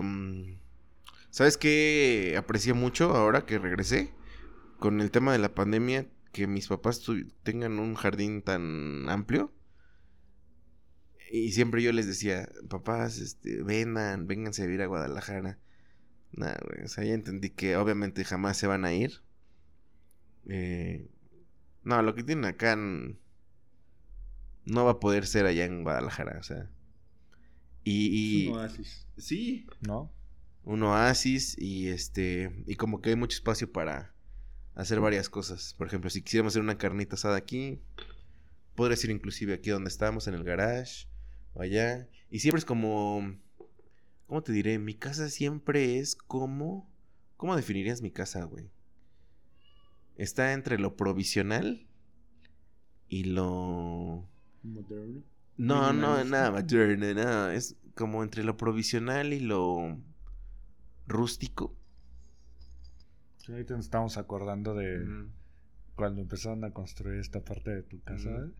¿sabes qué aprecié mucho ahora que regresé? Con el tema de la pandemia, que mis papás tengan un jardín tan amplio. Y siempre yo les decía, papás, este, vengan, vénganse a vivir a Guadalajara. Nada, o sea, ya entendí que obviamente jamás se van a ir. Eh, no, lo que tienen acá no va a poder ser allá en Guadalajara, o sea. Y, un oasis. Sí. ¿No? Un oasis y este, y como que hay mucho espacio para hacer varias cosas. Por ejemplo, si quisiéramos hacer una carnita asada aquí, podría ser inclusive aquí donde estamos, en el garage, o allá. Y siempre es como, ¿cómo te diré? Mi casa siempre es como, ¿cómo definirías mi casa, güey? Está entre lo provisional y lo... Moderno. No, no, nada moderno, nada. Es como entre lo provisional y lo rústico. Sí, ahorita nos estamos acordando de cuando empezaron a construir esta parte de tu casa.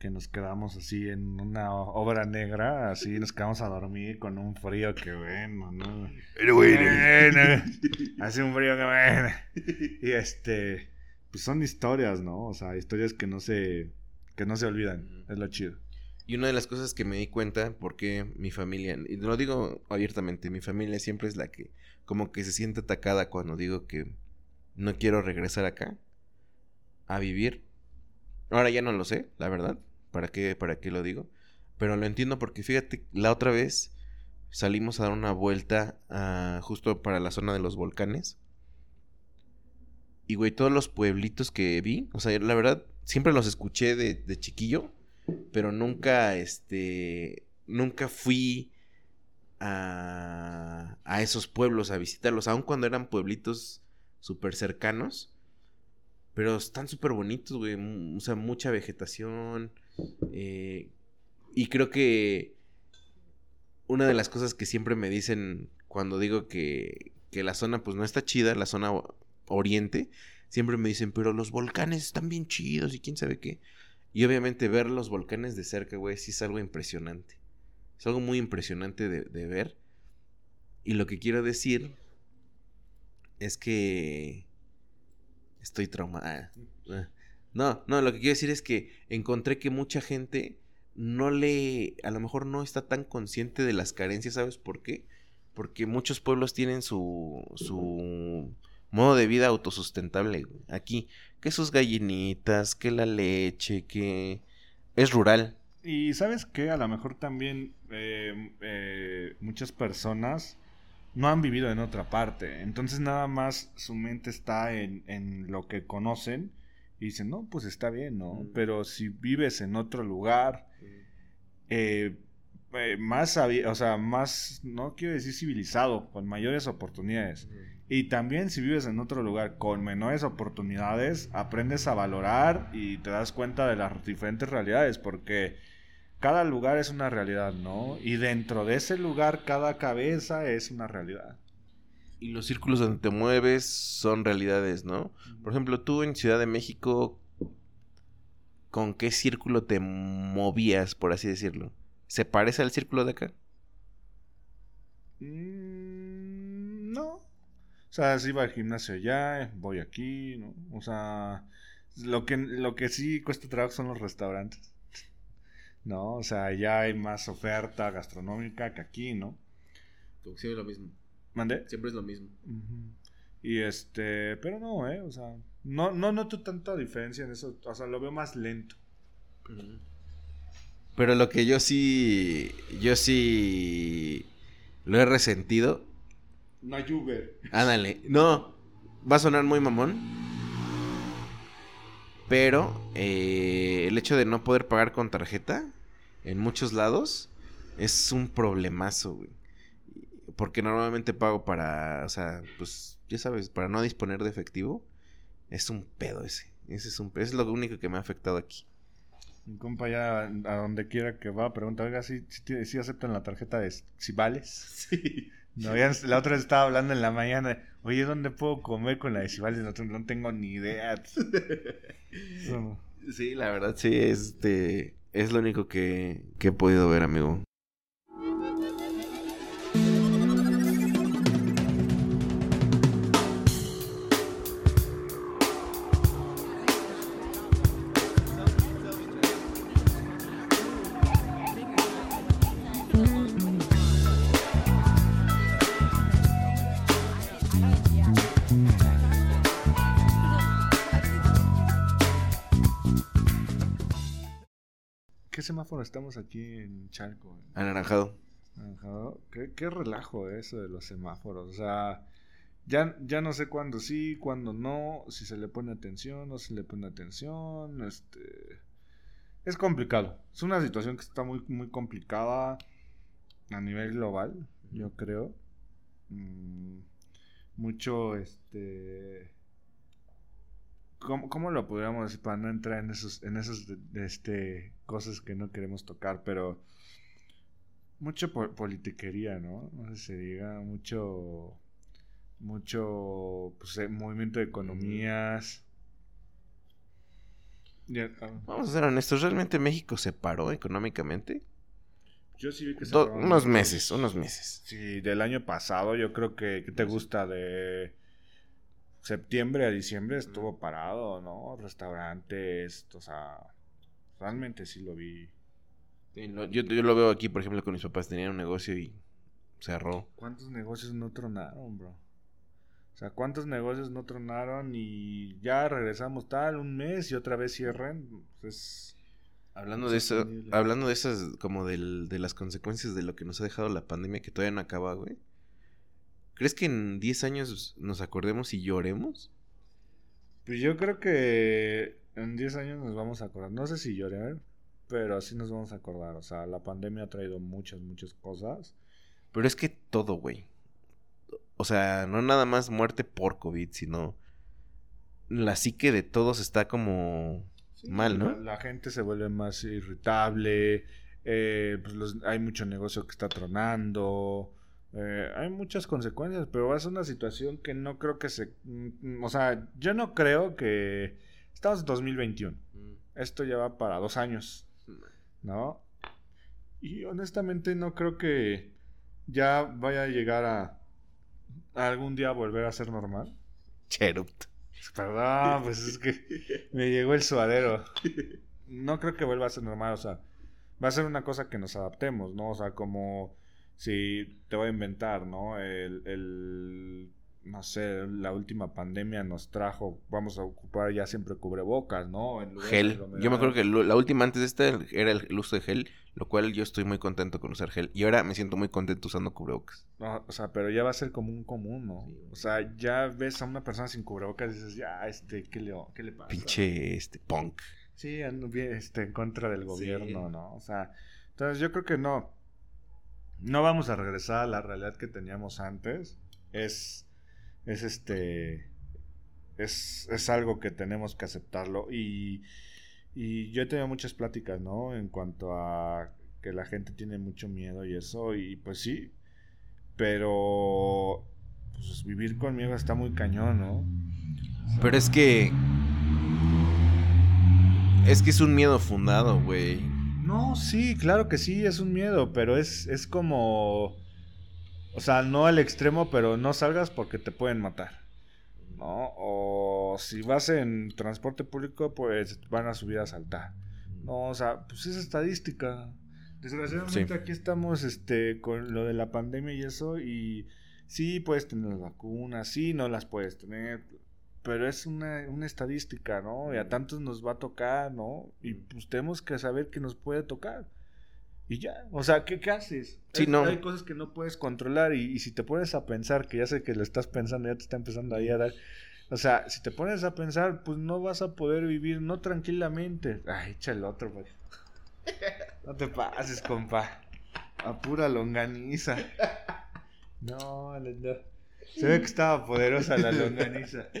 Que nos quedamos así en una obra negra, así nos quedamos a dormir con un frío que bueno, ¿no? Pero bueno. [laughs] hace un frío que bueno. Y este, pues son historias, ¿no? O sea, historias que no se, que no se olvidan. Es lo chido. Y una de las cosas que me di cuenta, porque mi familia, y lo digo abiertamente, mi familia siempre es la que como que se siente atacada cuando digo que no quiero regresar acá a vivir. Ahora ya no lo sé, la verdad, ¿para qué, para qué lo digo? Pero lo entiendo porque fíjate, la otra vez salimos a dar una vuelta a, justo para la zona de los volcanes. Y güey, todos los pueblitos que vi, o sea, la verdad, siempre los escuché de, de chiquillo pero nunca, este, nunca fui a, esos pueblos a visitarlos, aun cuando eran pueblitos súper cercanos. Pero están súper bonitos, güey. O sea, mucha vegetación. Eh, y creo que una de las cosas que siempre me dicen cuando digo que, que la zona pues no está chida, la zona oriente, siempre me dicen, pero los volcanes están bien chidos y quién sabe qué. Y obviamente ver los volcanes de cerca, güey, sí es algo impresionante. Es algo muy impresionante de, ver. Y lo que quiero decir es que estoy traumada. No, no, lo que quiero decir es que encontré que mucha gente no le, a lo mejor no está tan consciente de las carencias, ¿sabes por qué? Porque muchos pueblos tienen su, su modo de vida autosustentable. Aquí, que sus gallinitas, que la leche, que es rural. Y sabes que a lo mejor también eh, eh, muchas personas no han vivido en otra parte. Entonces nada más su mente está en, en lo que conocen y dicen, no, pues está bien, ¿no? Mm. Pero si vives en otro lugar, mm. eh, más, o sea, más, no quiero decir civilizado, con mayores oportunidades. Mm. Y también si vives en otro lugar con menores oportunidades, aprendes a valorar y te das cuenta de las diferentes realidades, porque cada lugar es una realidad, ¿no? Y dentro de ese lugar cada cabeza es una realidad. Y los círculos donde te mueves son realidades, ¿no? Por ejemplo, tú en Ciudad de México, ¿con qué círculo te movías, por así decirlo? ¿Se parece al círculo de acá? Mm, no. O sea, si iba al gimnasio allá, voy aquí, ¿no? O sea, lo que, lo que sí cuesta trabajo son los restaurantes. ¿No? O sea, allá hay más oferta gastronómica que aquí, ¿no? Siempre es lo mismo. ¿Mande? Siempre es lo mismo. Y este, pero no, ¿eh? O sea, no, no noto tanta diferencia en eso. O sea, lo veo más lento. Pero lo que yo sí, yo sí lo he resentido no hay Uber. Ándale. No, va a sonar muy mamón. Pero eh, el hecho de no poder pagar con tarjeta en muchos lados es un problemazo, güey. Porque normalmente pago para, o sea, pues ya sabes, para no disponer de efectivo. Es un pedo ese. Ese es, un, es lo único que me ha afectado aquí. Mi compa ya a donde quiera que va pregunta, oiga, si, si, aceptan la tarjeta de si vales. [laughs] Sí. No, la otra vez estaba hablando en la mañana. Oye, ¿dónde puedo comer con la? No, no tengo ni idea. [laughs] sí, la verdad, sí, este es lo único que, que he podido ver, amigo. Semáforo estamos aquí en Chalco? Anaranjado. Anaranjado. ¿Qué, relajo eso de los semáforos. O sea, ya, ya no sé cuándo sí, cuándo no, si se le pone atención, no se le pone atención, este... Es complicado. Es una situación que está muy, muy complicada a nivel global, yo creo. Mm, mucho, este... ¿Cómo, ¿Cómo, lo podríamos decir para no entrar en esos, en esos este, cosas que no queremos tocar? Pero mucho politiquería, ¿no? No sé si se diga, mucho mucho pues, eh, movimiento de economías. Ah. Vamos a ser honestos, ¿realmente México se paró económicamente? Yo sí vi que se paró Unos meses, unos meses. Sí, del año pasado, yo creo que, ¿qué te gusta? De septiembre a diciembre estuvo parado, ¿no? Restaurantes, o sea, realmente sí lo vi. yo, yo, lo veo aquí, por ejemplo, con mis papás tenían un negocio y cerró. ¿Cuántos negocios no tronaron, bro? O sea, ¿cuántos negocios no tronaron y ya regresamos tal un mes y otra vez cierren? Pues hablando de eso, hablando de esas como del, de las consecuencias de lo que nos ha dejado la pandemia que todavía no acaba, güey. ¿Crees que en 10 años nos acordemos y lloremos? Pues yo creo que en 10 años nos vamos a acordar. No sé si llorar, pero así nos vamos a acordar. O sea, la pandemia ha traído muchas, muchas cosas. Pero es que todo, güey. O sea, no nada más muerte por COVID, sino la psique de todos está como mal, ¿no? La, gente se vuelve más irritable, eh, pues hay mucho negocio que está tronando, eh, hay muchas consecuencias, pero es una situación que no creo que se... Mm, o sea, yo no creo que... Estamos en 2021. Mm. Esto ya va para dos años, ¿no? Y honestamente no creo que ya vaya a llegar a algún día volver a ser normal? Cherupt. Perdón, pues es que me llegó el suadero. No creo que vuelva a ser normal, o sea, va a ser una cosa que nos adaptemos, ¿no? O sea, como si te voy a inventar, ¿no? El, el no sé, la última pandemia nos trajo, vamos a ocupar ya siempre cubrebocas, ¿no? gel. Yo me acuerdo que la última antes de esta era el, uso de gel, lo cual yo estoy muy contento con usar gel. Y ahora me siento muy contento usando cubrebocas. No, o sea, pero ya va a ser como un común, ¿no? o sea, ya ves a una persona sin cubrebocas y dices, ya, este, ¿qué le, qué le pasa? Pinche, este, punk. Sí, este, en contra del gobierno, ¿no? O sea, entonces yo creo que no. No vamos a regresar a la realidad que teníamos antes. Es es este es, es, algo que tenemos que aceptarlo y, y yo he tenido muchas pláticas, ¿no? En cuanto a que la gente tiene mucho miedo y eso y pues sí, pero pues vivir con miedo está muy cañón, ¿no? Pero es que es que es un miedo fundado, güey. No, sí, claro que sí, es un miedo, pero es, es como o sea, no al extremo, pero no salgas porque te pueden matar. ¿No? O si vas en transporte público, pues van a subir a saltar. No, o sea, pues es estadística. Desgraciadamente aquí estamos este con lo de la pandemia y eso y sí puedes tener las vacunas, sí no las puedes tener, pero es una, una estadística, ¿no? Y a tantos nos va a tocar, ¿no? Y pues tenemos que saber que nos puede tocar. Y ya, o sea, ¿qué, qué haces? Sí, no. Hay cosas que no puedes controlar y, si te pones a pensar, que ya sé que lo estás pensando, ya te está empezando ahí a dar... O sea, si te pones a pensar, pues no vas a poder vivir no tranquilamente. Ay, echa el otro, pues. [laughs] No te pases, compa. A pura longaniza. [laughs] No, no. Se ve que estaba poderosa la longaniza. [laughs]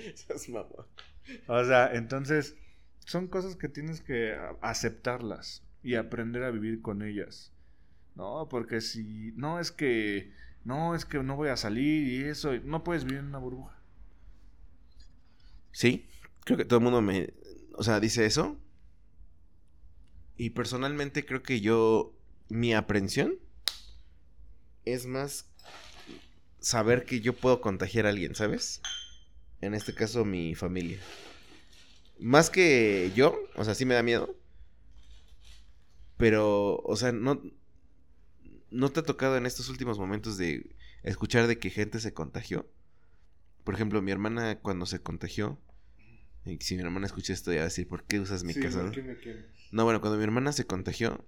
O sea, entonces, son cosas que tienes que aceptarlas y aprender a vivir con ellas. No, porque si no es que no es que no voy a salir y eso, no puedes vivir en una burbuja. Sí, creo que todo el mundo me, o sea, dice eso. Y personalmente creo que yo mi aprensión es más saber que yo puedo contagiar a alguien, ¿sabes? En este caso mi familia. Más que yo, o sea, sí me da miedo, pero, o sea, no, no te ha tocado en estos últimos momentos de escuchar de que gente se contagió. Por ejemplo, mi hermana cuando se contagió, y si mi hermana escucha esto ya va a decir, ¿por qué usas mi casa? No, bueno, cuando mi hermana se contagió,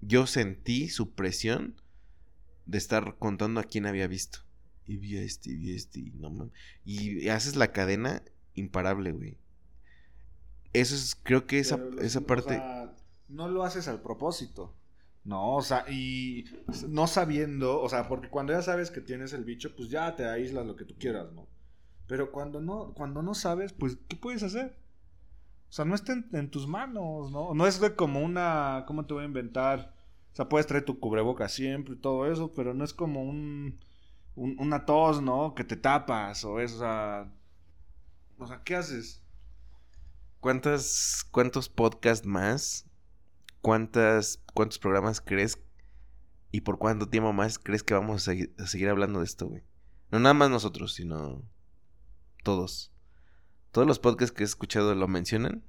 yo sentí su presión de estar contando a quién había visto. y vi a este, y vi a este, y no mames. Y haces la cadena imparable, güey. Eso es, creo que esa, esa parte... no lo haces al propósito. No, o sea, y no sabiendo, o sea, porque cuando ya sabes que tienes el bicho, pues ya te aíslas lo que tú quieras, ¿no? Pero cuando no, cuando no sabes, pues, ¿qué puedes hacer? O sea, no está en, tus manos, ¿no? No es como una, ¿cómo te voy a inventar? O sea, puedes traer tu cubreboca siempre y todo eso, pero no es como un, una tos, ¿no? Que te tapas o eso, o sea, o sea, ¿qué haces? ¿Cuántas, ¿Cuántos podcasts más ¿cuántas, ¿cuántos programas crees y por cuánto tiempo más crees que vamos a, seguir, hablando de esto, güey? No nada más nosotros, sino todos. ¿Todos los podcasts que he escuchado lo mencionan?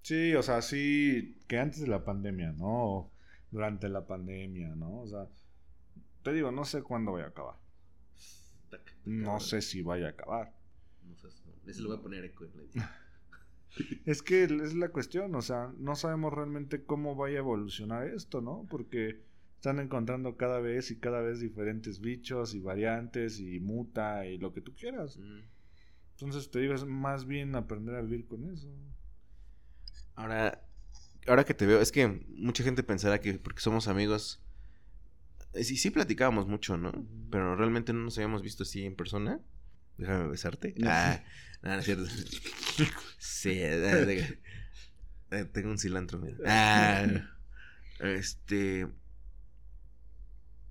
Sí, o sea, sí, que antes de la pandemia, ¿no? Durante la pandemia, ¿no? O sea, te digo, no sé cuándo voy a acabar. No sé si vaya a acabar. No sé, ese lo voy a poner eco [laughs] Es que es la cuestión, o sea, no sabemos realmente cómo vaya a evolucionar esto, ¿no? Porque están encontrando cada vez y cada vez diferentes bichos y variantes y muta y lo que tú quieras. Entonces te digo, es más bien aprender a vivir con eso. Ahora, ahora que te veo, es que mucha gente pensará que porque somos amigos, eh, sí, sí platicábamos mucho, ¿no? Pero realmente no nos habíamos visto así en persona. Déjame besarte. Ah, no, no es cierto. Sí, eh, eh, tengo un cilantro, mira. Ah, este.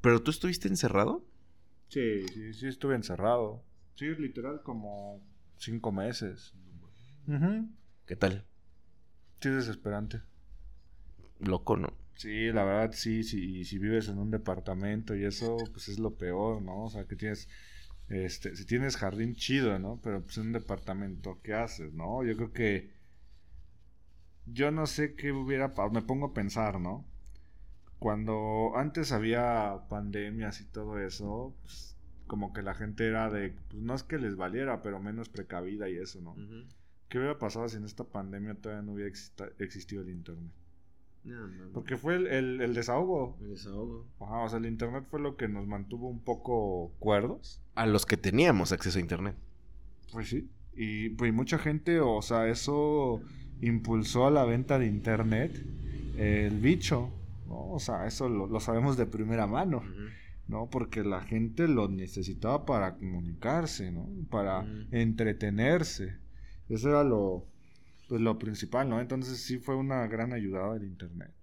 ¿Pero tú estuviste encerrado? Sí, sí, sí estuve encerrado. Sí, literal, como cinco meses. ¿Qué tal? Sí, desesperante. Loco, ¿no? Sí, la verdad, sí, sí, si vives en un departamento y eso, pues es lo peor, ¿no? O sea, que tienes este, si tienes jardín chido, ¿no? Pero pues en un departamento, ¿qué haces, no? Yo creo que yo no sé qué hubiera me pongo a pensar, ¿no? Cuando antes había pandemias y todo eso, pues, como que la gente era de, pues no es que les valiera, pero menos precavida y eso, ¿no? ¿Qué hubiera pasado si en esta pandemia todavía no hubiera existido el internet? Porque fue el, desahogo. El desahogo. Ajá, o sea, el internet fue lo que nos mantuvo un poco cuerdos. A los que teníamos acceso a internet. Pues sí. Y pues mucha gente, o sea, eso impulsó a la venta de internet el bicho, ¿no? O sea, eso lo, sabemos de primera mano, ¿no? Porque la gente lo necesitaba para comunicarse, ¿no? Para entretenerse. Eso era lo, pues lo principal, ¿no? Entonces sí fue una gran ayuda el internet.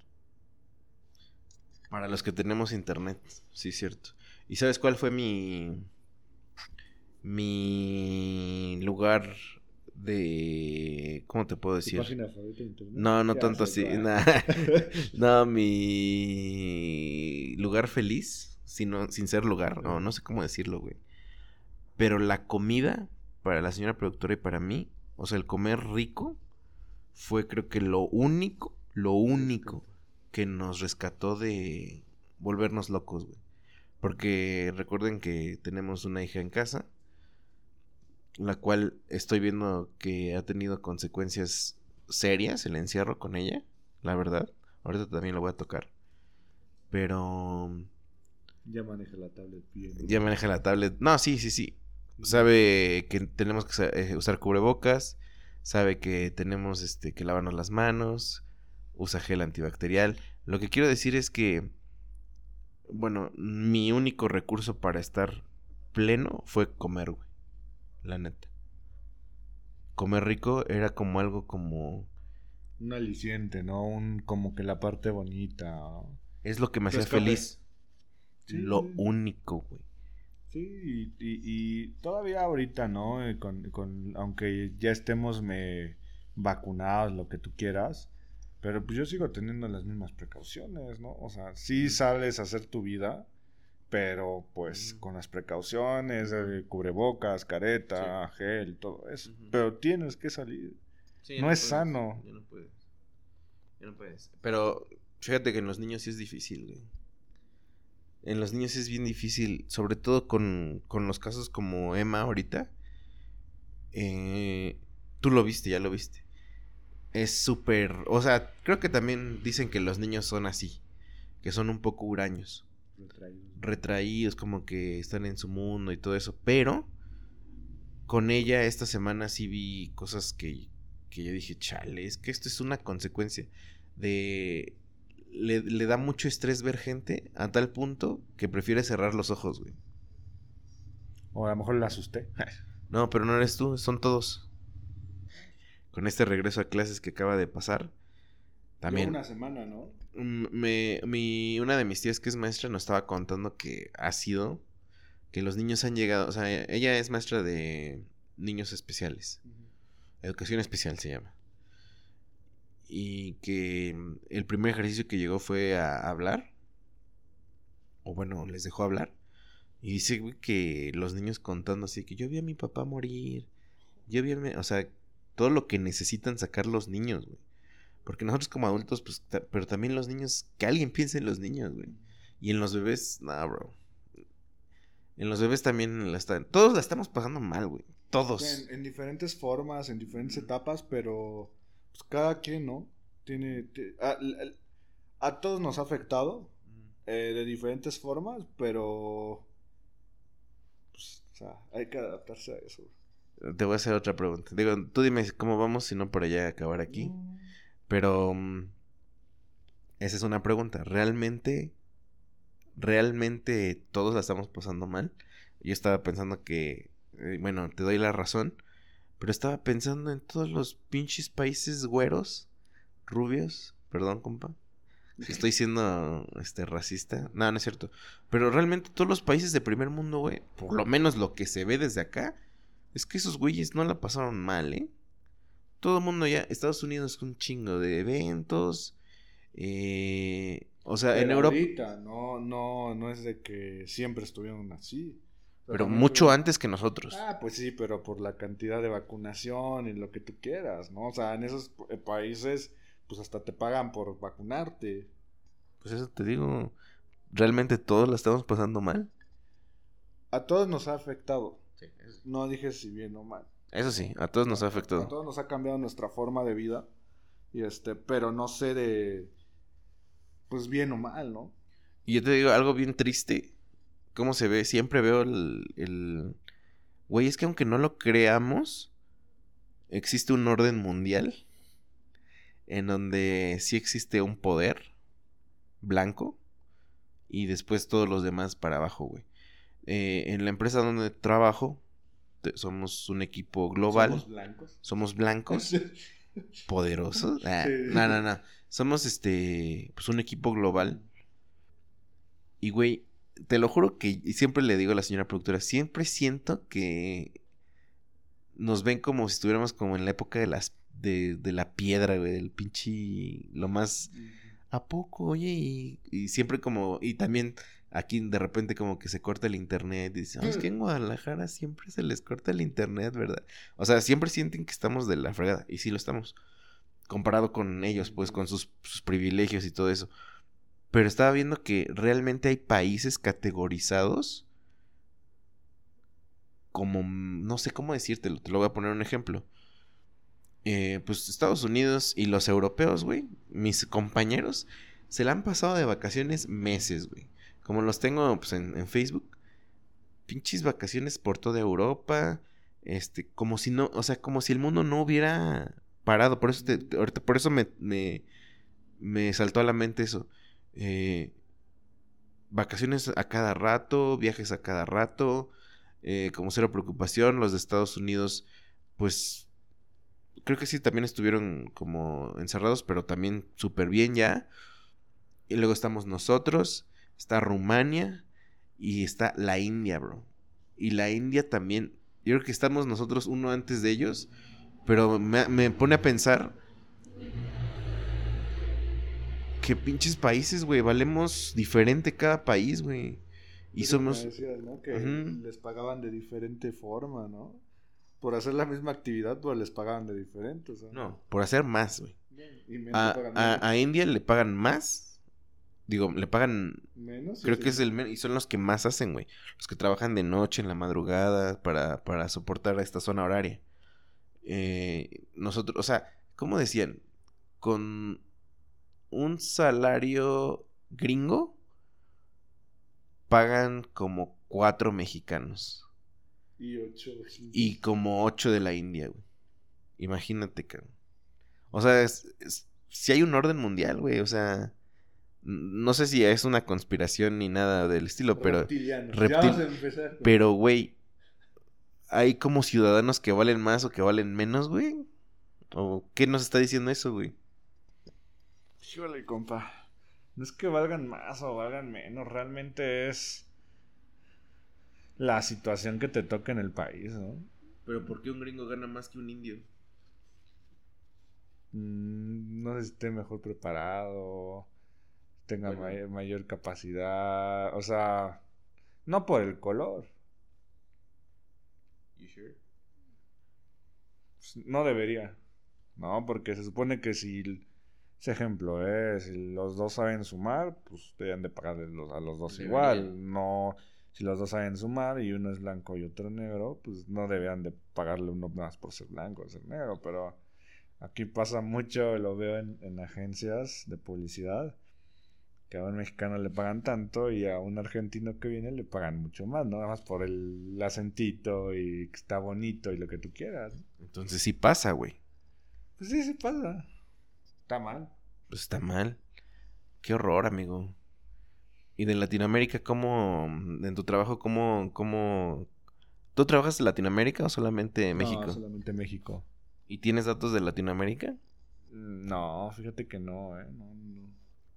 Para los que tenemos internet, sí, cierto. ¿Y sabes cuál fue mi mi lugar de ¿cómo te puedo decir? página favorita de internet? No, no tanto así, [laughs] no, mi lugar feliz, sino sin ser lugar, no, no sé cómo decirlo, güey. Pero la comida para la señora productora y para mí, o sea, el comer rico fue creo que lo único, lo único que nos rescató de volvernos locos, güey. Porque recuerden que tenemos una hija en casa, la cual estoy viendo que ha tenido consecuencias serias el encierro con ella, la verdad. Ahorita también lo voy a tocar. Pero... Ya maneja la tablet bien. Ya maneja la tablet. No, sí, sí, sí. Sabe que tenemos que eh, usar cubrebocas sabe que tenemos este, que lavarnos las manos, usa gel antibacterial. Lo que quiero decir es que, bueno, mi único recurso para estar pleno fue comer, güey. La neta. Comer rico era como algo como... Un aliciente, ¿no? Un, como que la parte bonita. Es lo que me hacía feliz. Lo único, güey. Sí, y, todavía ahorita, ¿no? Eh, con, con, aunque ya estemos me, vacunados, lo que tú quieras, pero pues yo sigo teniendo las mismas precauciones, ¿no? O sea, sí sales a hacer tu vida, pero pues con las precauciones, eh, cubrebocas, careta, gel, todo eso. Pero tienes que salir. no, es sano. Ya no puedes. Ya no puedes. Pero fíjate que en los niños sí es difícil, güey en los niños es bien difícil, sobre todo con, con los casos como Emma ahorita. Eh, tú lo viste, ya lo viste. Es súper, o sea, creo que también dicen que los niños son así, que son un poco huraños. retraídos. retraídos, como que están en su mundo y todo eso. Pero con ella esta semana sí vi cosas que, que yo dije, chale, es que esto es una consecuencia de... Le, le da mucho estrés ver gente a tal punto que prefiere cerrar los ojos, güey. O a lo mejor la asusté. [laughs] No, pero no eres tú, son todos. Con este regreso a clases que acaba de pasar. También. una semana, ¿no? Mm, me, mi, una de mis tías que es maestra nos estaba contando que ha sido que los niños han llegado, o sea, ella es maestra de niños especiales. Educación especial se llama. Y que mm, el primer ejercicio que llegó fue a hablar. O bueno, les dejó hablar. Y dice, que los niños contando así, que yo vi a mi papá morir. Yo vi a mi... O sea, todo lo que necesitan sacar los niños, güey. Porque nosotros como adultos, pues, pero también los niños, que alguien piense en los niños, güey. Y en los bebés, nada, bro. En los bebés también la están. Todos la estamos pasando mal, güey. Todos. En, diferentes formas, en diferentes etapas, pero pues cada quien, ¿no? Tiene. a, todos nos ha afectado eh, de diferentes formas, pero o sea, hay que adaptarse a eso. Te voy a hacer otra pregunta. Digo, tú dime cómo vamos, si no por allá acabar aquí. Pero mm, esa es una pregunta. ¿Realmente, realmente todos la estamos pasando mal? Yo estaba pensando que, eh, bueno, te doy la razón, pero estaba pensando en todos los pinches países güeros, rubios, perdón, compa, estoy [laughs] siendo este racista. No, no es cierto. Pero realmente todos los países de primer mundo, güey, por lo menos lo que se ve desde acá, es que esos güeyes no la pasaron mal, ¿eh? Todo el mundo ya, Estados Unidos con un chingo de eventos. Eh, o sea, en Europa. no, no, no es de que siempre estuvieron así. Pero, mucho antes que nosotros. Ah, pues sí, pero por la cantidad de vacunación y lo que tú quieras, ¿no? O sea, en esos países pues hasta te pagan por vacunarte. Pues eso te digo, realmente todos la estamos pasando mal. A todos nos ha afectado. No dije si bien o mal. Eso sí, a todos nos ha afectado. A todos nos ha cambiado nuestra forma de vida. Y este, pero no sé de pues bien o mal, ¿no? Y yo te digo algo bien triste. ¿Cómo se ve? Siempre veo el, el... Güey, es que aunque no lo creamos, existe un orden mundial en donde sí existe un poder blanco y después todos los demás para abajo, güey. Eh, en la empresa donde trabajo, somos un equipo global. Somos blancos. Somos blancos. [laughs] poderosos. Ah, no, no, no. Somos este, pues un equipo global. Y, güey, te lo juro que siempre le digo a la señora productora, siempre siento que nos ven como si estuviéramos como en la época de las de, de la piedra, güey, del pinche, lo más... ¿A poco? Oye, y, y, siempre como, y también aquí de repente como que se corta el internet y dicen, es que en Guadalajara siempre se les corta el internet, ¿verdad? O sea, siempre sienten que estamos de la fregada, y sí lo estamos, comparado con ellos, pues con sus, sus privilegios y todo eso. Pero estaba viendo que realmente hay países categorizados como, no sé cómo decírtelo, te lo voy a poner un ejemplo. Eh, pues Estados Unidos y los europeos, güey, mis compañeros, se la han pasado de vacaciones meses, güey. Como los tengo pues, en, Facebook. Pinches vacaciones por toda Europa. Este, como si no, o sea, como si el mundo no hubiera parado. Por eso, ahorita, por eso me, me, saltó a la mente eso. Eh, vacaciones a cada rato, viajes a cada rato, eh, como cero preocupación. Los de Estados Unidos, pues creo que sí también estuvieron como encerrados, pero también súper bien ya. Y luego estamos nosotros, está Rumania y está la India, bro. Y la India también, yo creo que estamos nosotros uno antes de ellos, pero me, pone a pensar que pinches países, güey, valemos diferente cada país, güey. Y somos... Que les pagaban de diferente forma, ¿no? por hacer la misma actividad, pues les pagaban de diferente. No, por hacer más, güey. A, India le pagan más. Digo, le pagan. Menos. Creo que es el Y son los que más hacen, güey. Los que trabajan de noche, en la madrugada, para, para soportar esta zona horaria. Eh, nosotros, o sea, ¿cómo decían? Con un salario gringo, pagan como cuatro mexicanos. Y ocho. Y como ocho de la India, güey. Imagínate, cabrón. O sea, si hay un orden mundial, güey. O sea, no sé si es una conspiración ni nada del estilo, pero... Pero, güey, hay como ciudadanos que valen más o que valen menos, güey. ¿O qué nos está diciendo eso, güey? Híjole, compa. No es que valgan más o valgan menos, realmente es la situación que te toca en el país, ¿no? Pero ¿por qué un gringo gana más que un indio? Mm, no sé si esté mejor preparado, tenga mayor, capacidad, o sea, no por el color. You sure? Pues, no debería. No, porque se supone que si ese ejemplo, ¿eh? si los dos saben sumar, pues deberían de pagar a los dos igual. No, si los dos saben sumar y uno es blanco y otro negro, pues no deberían de pagarle uno más por ser blanco o ser negro. Pero aquí pasa mucho, lo veo en, agencias de publicidad, que a un mexicano le pagan tanto y a un argentino que viene le pagan mucho más, ¿no? Nada más por el acentito y que está bonito y lo que tú quieras. Entonces sí pasa, güey. Pues sí, sí pasa. Está mal. Pues está mal. Qué horror, amigo. ¿Y de Latinoamérica cómo, en tu trabajo, cómo, cómo... ¿Tú trabajas en Latinoamérica o solamente México? No, solamente México. ¿Y tienes datos de Latinoamérica? Mm, no, fíjate que no, eh. No,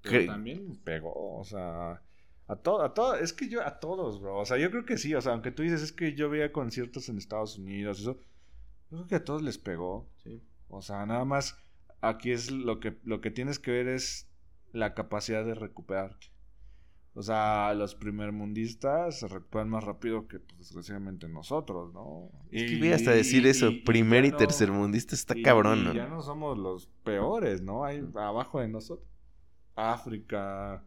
Pero también pegó, o sea... A todo, a todo, es que yo, a todos, bro. O sea, yo creo que sí, o sea, aunque tú dices, es que yo veía conciertos en Estados Unidos, eso, yo creo que a todos les pegó. Sí. O sea, nada más aquí es lo que, lo que tienes que ver es la capacidad de recuperarte. O sea, los primermundistas se recuperan más rápido que, pues, desgraciadamente, nosotros, ¿no? Es que voy hasta decir eso, primer y, tercermundista está cabrón, ¿no? ya no somos los peores, ¿no? Hay abajo de nosotros. África,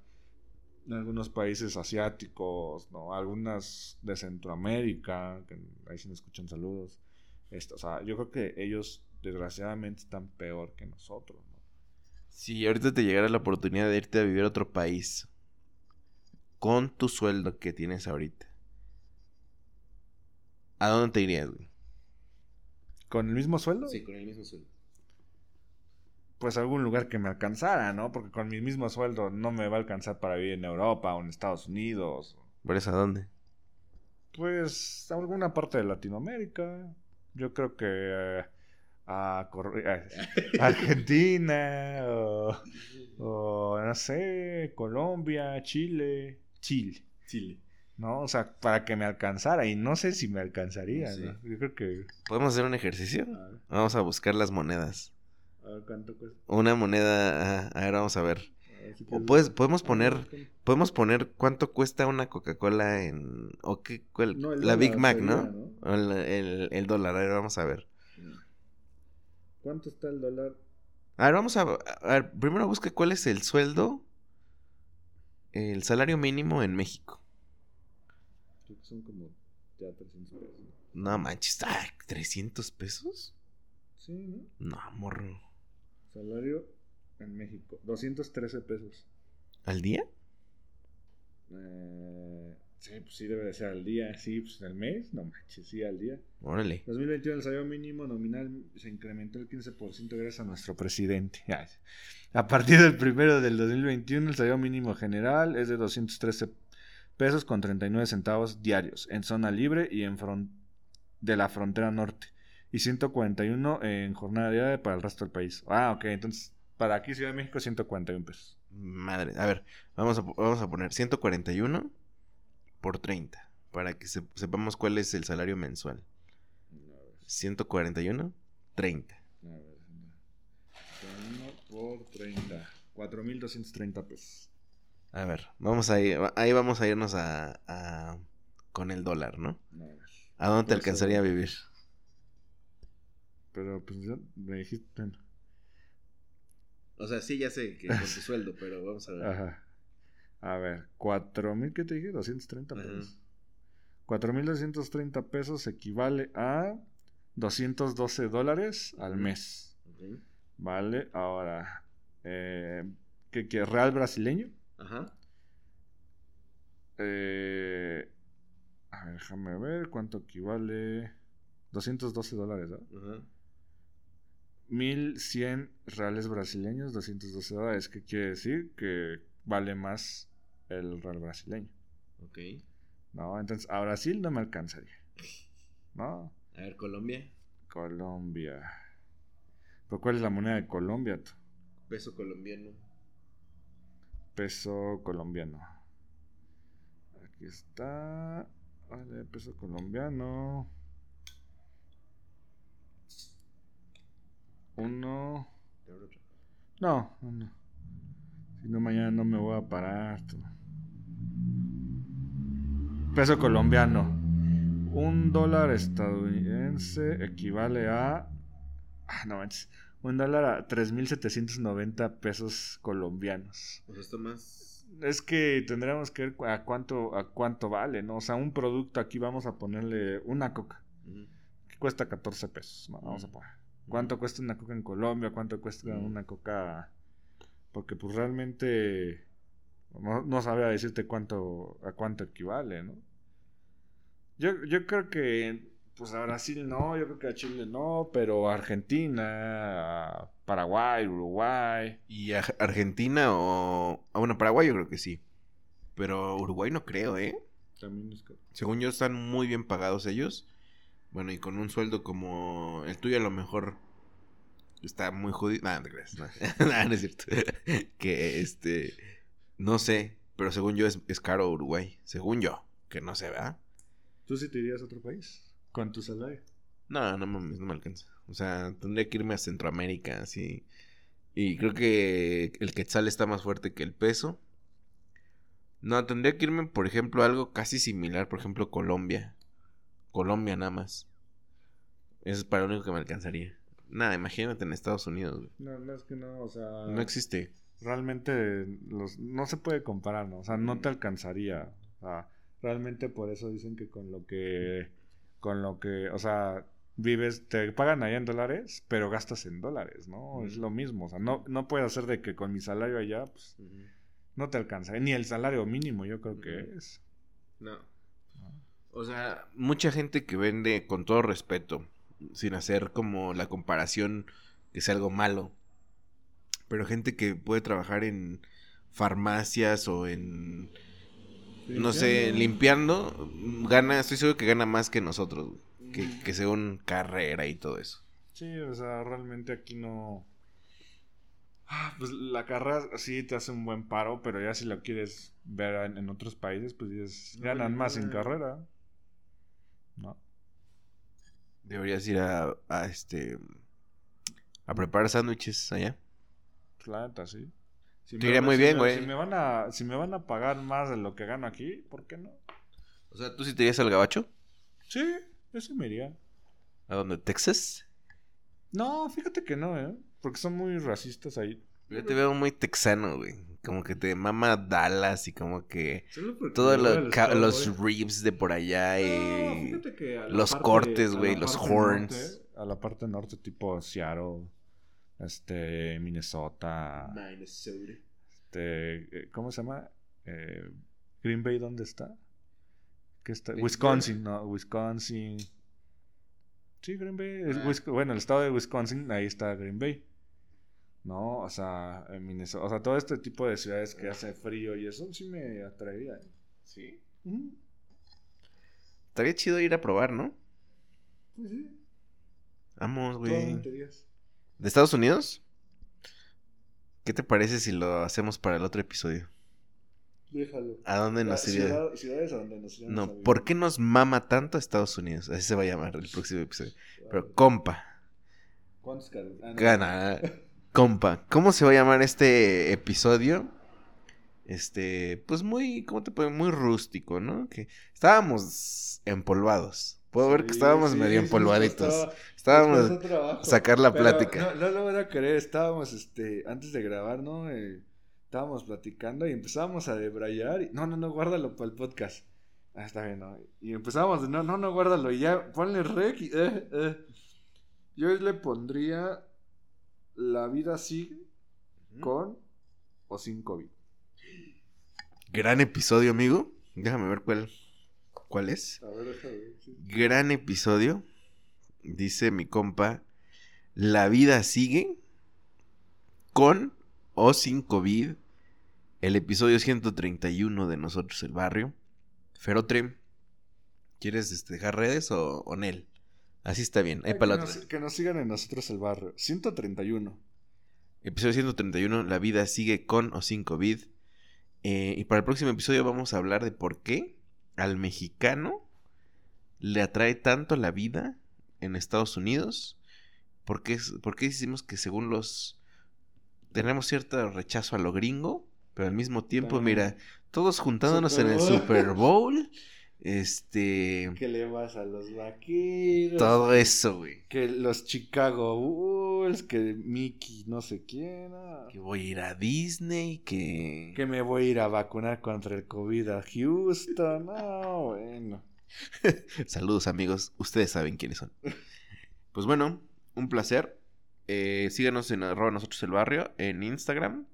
algunos países asiáticos, ¿no? Algunas de Centroamérica, que ahí sí me escuchan saludos. Esto, o sea, yo creo que ellos desgraciadamente están peor que nosotros. ¿no? Si ahorita te llegara la oportunidad de irte a vivir a otro país con tu sueldo que tienes ahorita, ¿a dónde te irías, güey? ¿Con el mismo sueldo? Sí, con el mismo sueldo. Pues algún lugar que me alcanzara, ¿no? Porque con mi mismo sueldo no me va a alcanzar para vivir en Europa o en Estados Unidos. ¿Por eso a dónde? Pues a alguna parte de Latinoamérica. Yo creo que eh, a, [laughs] Argentina o, no sé, Colombia, Chile, Chile. Chile. ¿No? O sea, para que me alcanzara y no sé si me alcanzaría. Yo creo que... ¿Podemos hacer un ejercicio? Vamos a buscar las monedas. A ver cuánto cuesta. Una moneda, a ver, vamos a ver. o puedes, podemos poner, podemos poner cuánto cuesta una Coca-Cola en, o qué, la Big Mac, ¿no? El, el, el, dólar, a ver, vamos a ver. ¿Cuánto está el dólar? A ver, vamos a, ver, primero busque cuál es el sueldo, el salario mínimo en México. Creo que son como ya 300 pesos. No manches, ¿300 pesos? Sí, ¿no? No, morro. Salario en México, 213 pesos. ¿Al día? Eh, Sí, pues sí debe de ser al día. Sí, pues el mes, no manches, sí al día. Órale. 2021 el salario mínimo nominal se incrementó el 15% gracias a nuestro presidente. [laughs] A partir del primero del 2021 el salario mínimo general es de 213 pesos con 39 centavos diarios en zona libre y en front de la frontera norte y 141 en jornada diaria para el resto del país. Ah, ok, entonces para aquí Ciudad de México 141 pesos. Madre, a ver, vamos a, vamos a poner 141 por 30, para que sepamos cuál es el salario mensual. 141, 30. A ver, por 30, 4.230 pesos. A ver, vamos a ir, ahí vamos a irnos a, a con el dólar, ¿no? ¿A dónde te alcanzaría a vivir? Pero pues ya me dijiste. O sea, sí, ya sé que con tu [laughs] sueldo, pero vamos a ver. Ajá. A ver, cuatro mil, ¿qué te dije? 230 pesos. Cuatro mil doscientos pesos equivale a 212 dólares al mes. Vale, ahora, eh, ¿qué quieres? ¿Real brasileño? Ajá. Eh, a ver, déjame ver cuánto equivale. 212 dólares, ¿no? Ajá. 1100 reales brasileños, 212 dólares. ¿Qué quiere decir? Que vale más el real brasileño. Ok. No, entonces a Brasil no me alcanzaría. ¿No? A ver, Colombia. Colombia. ¿Pero cuál es la moneda de Colombia? Peso colombiano. Peso colombiano. Aquí está. Vale, peso colombiano. Uno. No, no. Si no, mañana no me voy a parar. Peso colombiano. Un dólar estadounidense equivale a. Ah, no manches. Un dólar a 3.790 pesos colombianos. Pues esto más. Es que tendríamos que ver a cuánto, a cuánto vale, ¿no? O sea, un producto aquí vamos a ponerle una coca. Que cuesta 14 pesos. vamos a poner. ¿Cuánto cuesta una coca en Colombia? ¿Cuánto cuesta una coca? Porque pues realmente no, no sabría decirte cuánto a cuánto equivale, ¿no? Yo, yo creo que pues a Brasil no, yo creo que a Chile no, pero a Argentina, a Paraguay, Uruguay. ¿Y a Argentina o a bueno, Paraguay yo creo que sí. Pero Uruguay no creo, ¿eh? También es Según yo están muy bien pagados ellos. Bueno, y con un sueldo como el tuyo a lo mejor está muy jodido. Nada, no. No, [laughs] no es cierto. [laughs] que este, no sé, pero según yo es, caro Uruguay. Según yo, que no sé, ¿verdad? ¿Tú sí te irías a otro país con tu salario? No, no, no, no me alcanza. O sea, tendría que irme a Centroamérica, así. Y creo que el quetzal está más fuerte que el peso. No, tendría que irme, por ejemplo, a algo casi similar, por ejemplo, Colombia. Colombia nada más. Eso es para lo único que me alcanzaría. Nada, imagínate en Estados Unidos, No, no es que no, o sea. No existe. Realmente los, no se puede comparar, ¿no? O sea, no te alcanzaría. O sea, realmente por eso dicen que con lo que. Con lo que. O sea, vives, te pagan allá en dólares, pero gastas en dólares, ¿no? Es lo mismo. O sea, no, no puede hacer de que con mi salario allá, pues. No te alcanza. Ni el salario mínimo, yo creo que es. No. O sea, mucha gente que vende con todo respeto, sin hacer como la comparación que sea algo malo, pero gente que puede trabajar en farmacias o en no sé, limpiando, gana, estoy seguro que gana más que nosotros, que, que según carrera y todo eso. Sí, o sea, realmente aquí no... Ah, pues la carrera sí te hace un buen paro, pero ya si lo quieres ver en, otros países, pues ganan más en carrera. ¿no? Deberías ir a, a este a preparar sándwiches allá. Claro, sí. Si iría muy bien, güey. Si me van a si me van a pagar más de lo que gano aquí, ¿por qué no? O sea, ¿tú sí te irías al gabacho? Sí, yo sí me iría. ¿A dónde? ¿Texas? No, fíjate que no, ¿eh? Porque son muy racistas ahí. Yo te veo muy texano, güey. Como que te mama Dallas y como que todos los ribs de por allá y los cortes, güey, los horns. a la parte norte, tipo Seattle, este, Minnesota. Minnesota. Este, eh, ¿cómo se llama? Eh, Green Bay, ¿dónde está? ¿Qué está? Wisconsin, no, Wisconsin. Sí, Green Bay. Ah. bueno, el estado de Wisconsin, ahí está Green Bay. ¿no? O sea, en Minnesota, o sea, todo este tipo de ciudades que hace frío y eso sí me atraería. ¿eh? Sí. Estaría chido ir a probar, ¿no? Pues sí. Vamos, güey. ¿De Estados Unidos? ¿Qué te parece si lo hacemos para el otro episodio? Déjalo. ¿A dónde nos iría? ciudades a donde nos No, ¿por qué nos mama tanto Estados Unidos? Así se va a llamar el próximo episodio. Pero, compa. ¿Cuántos ah, Gana. [laughs] Compa, ¿cómo se va a llamar este episodio? Este, pues muy, ¿cómo te puedo? Muy rústico, ¿no? Que estábamos empolvados. Puedo ver que estábamos medio [laughs] empolvaditos. Estábamos a sacar la plática. No, lo van a querer, estábamos, este, antes de grabar, ¿no? Eh, estábamos platicando y empezábamos a debrayar. Y, no, no, no, guárdalo para el podcast. Ah, está bien, ¿no? Y empezábamos, no, no, no, guárdalo. Y ya, ponle rec. Y, eh, eh. Yo le pondría la vida sigue con o sin COVID. Gran episodio, amigo. Déjame ver cuál, cuál es. A ver, déjame Gran episodio. Dice mi compa. La vida sigue con o sin COVID. El episodio 131 de Nosotros el Barrio. Ferotre, ¿quieres este, dejar redes o, o Nel? Así está bien. que, nos, que nos sigan en Nosotros el Barrio. 131. Episodio 131. La vida sigue con o sin COVID. Eh, y para el próximo episodio vamos a hablar de por qué al mexicano le atrae tanto la vida en Estados Unidos. ¿Por qué, por qué decimos que según los... tenemos cierto rechazo a lo gringo? Pero al mismo tiempo, mira, todos juntándonos en el Super [laughs] Bowl. Este. Que le vas a los vaqueros. Todo eso, güey. Que los Chicago Bulls, que Mickey no sé quién. Ah. Que voy a ir a Disney, que. Que me voy a ir a vacunar contra el COVID a Houston. No, bueno. [laughs] Saludos, amigos. Ustedes saben quiénes son. [laughs] Pues bueno, un placer. Eh, síganos en arroba nosotros el barrio en Instagram.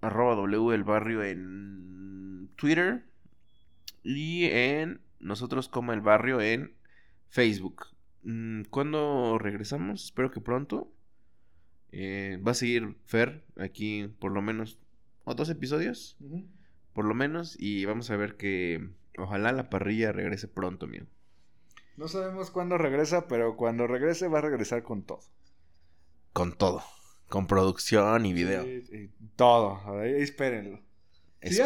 Arroba W el barrio en Twitter y en Nosotros como el Barrio en Facebook. Mm, ¿Cuándo regresamos? Espero que pronto. Eh, va a seguir Fer aquí por lo menos o dos episodios. Por lo menos. Y vamos a ver que ojalá la parrilla regrese pronto, mío. No sabemos cuándo regresa, pero cuando regrese va a regresar con todo. Con todo. Con producción y video. todo. Ahí espérenlo. Si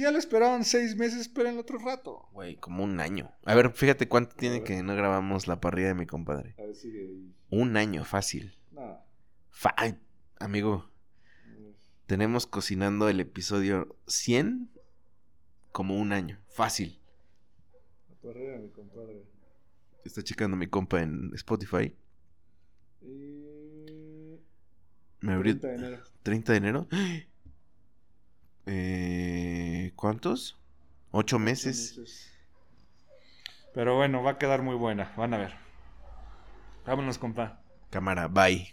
ya, lo, esperaban seis meses, esperen otro rato. Güey, como un año. A ver, fíjate cuánto tiene que no grabamos la parrilla de mi compadre. A ver, sigue. Un año, fácil. Nada. amigo. Tenemos cocinando el episodio 100 como un año. Fácil. Mi compadre. Está checando mi compa en Spotify. Me abrió. 30 de enero. 30 de enero. [gasps] Eh, ¿Cuántos? Ocho meses. Pero bueno, va a quedar muy buena. Van a ver. Vámonos, compa. Cámara, bye.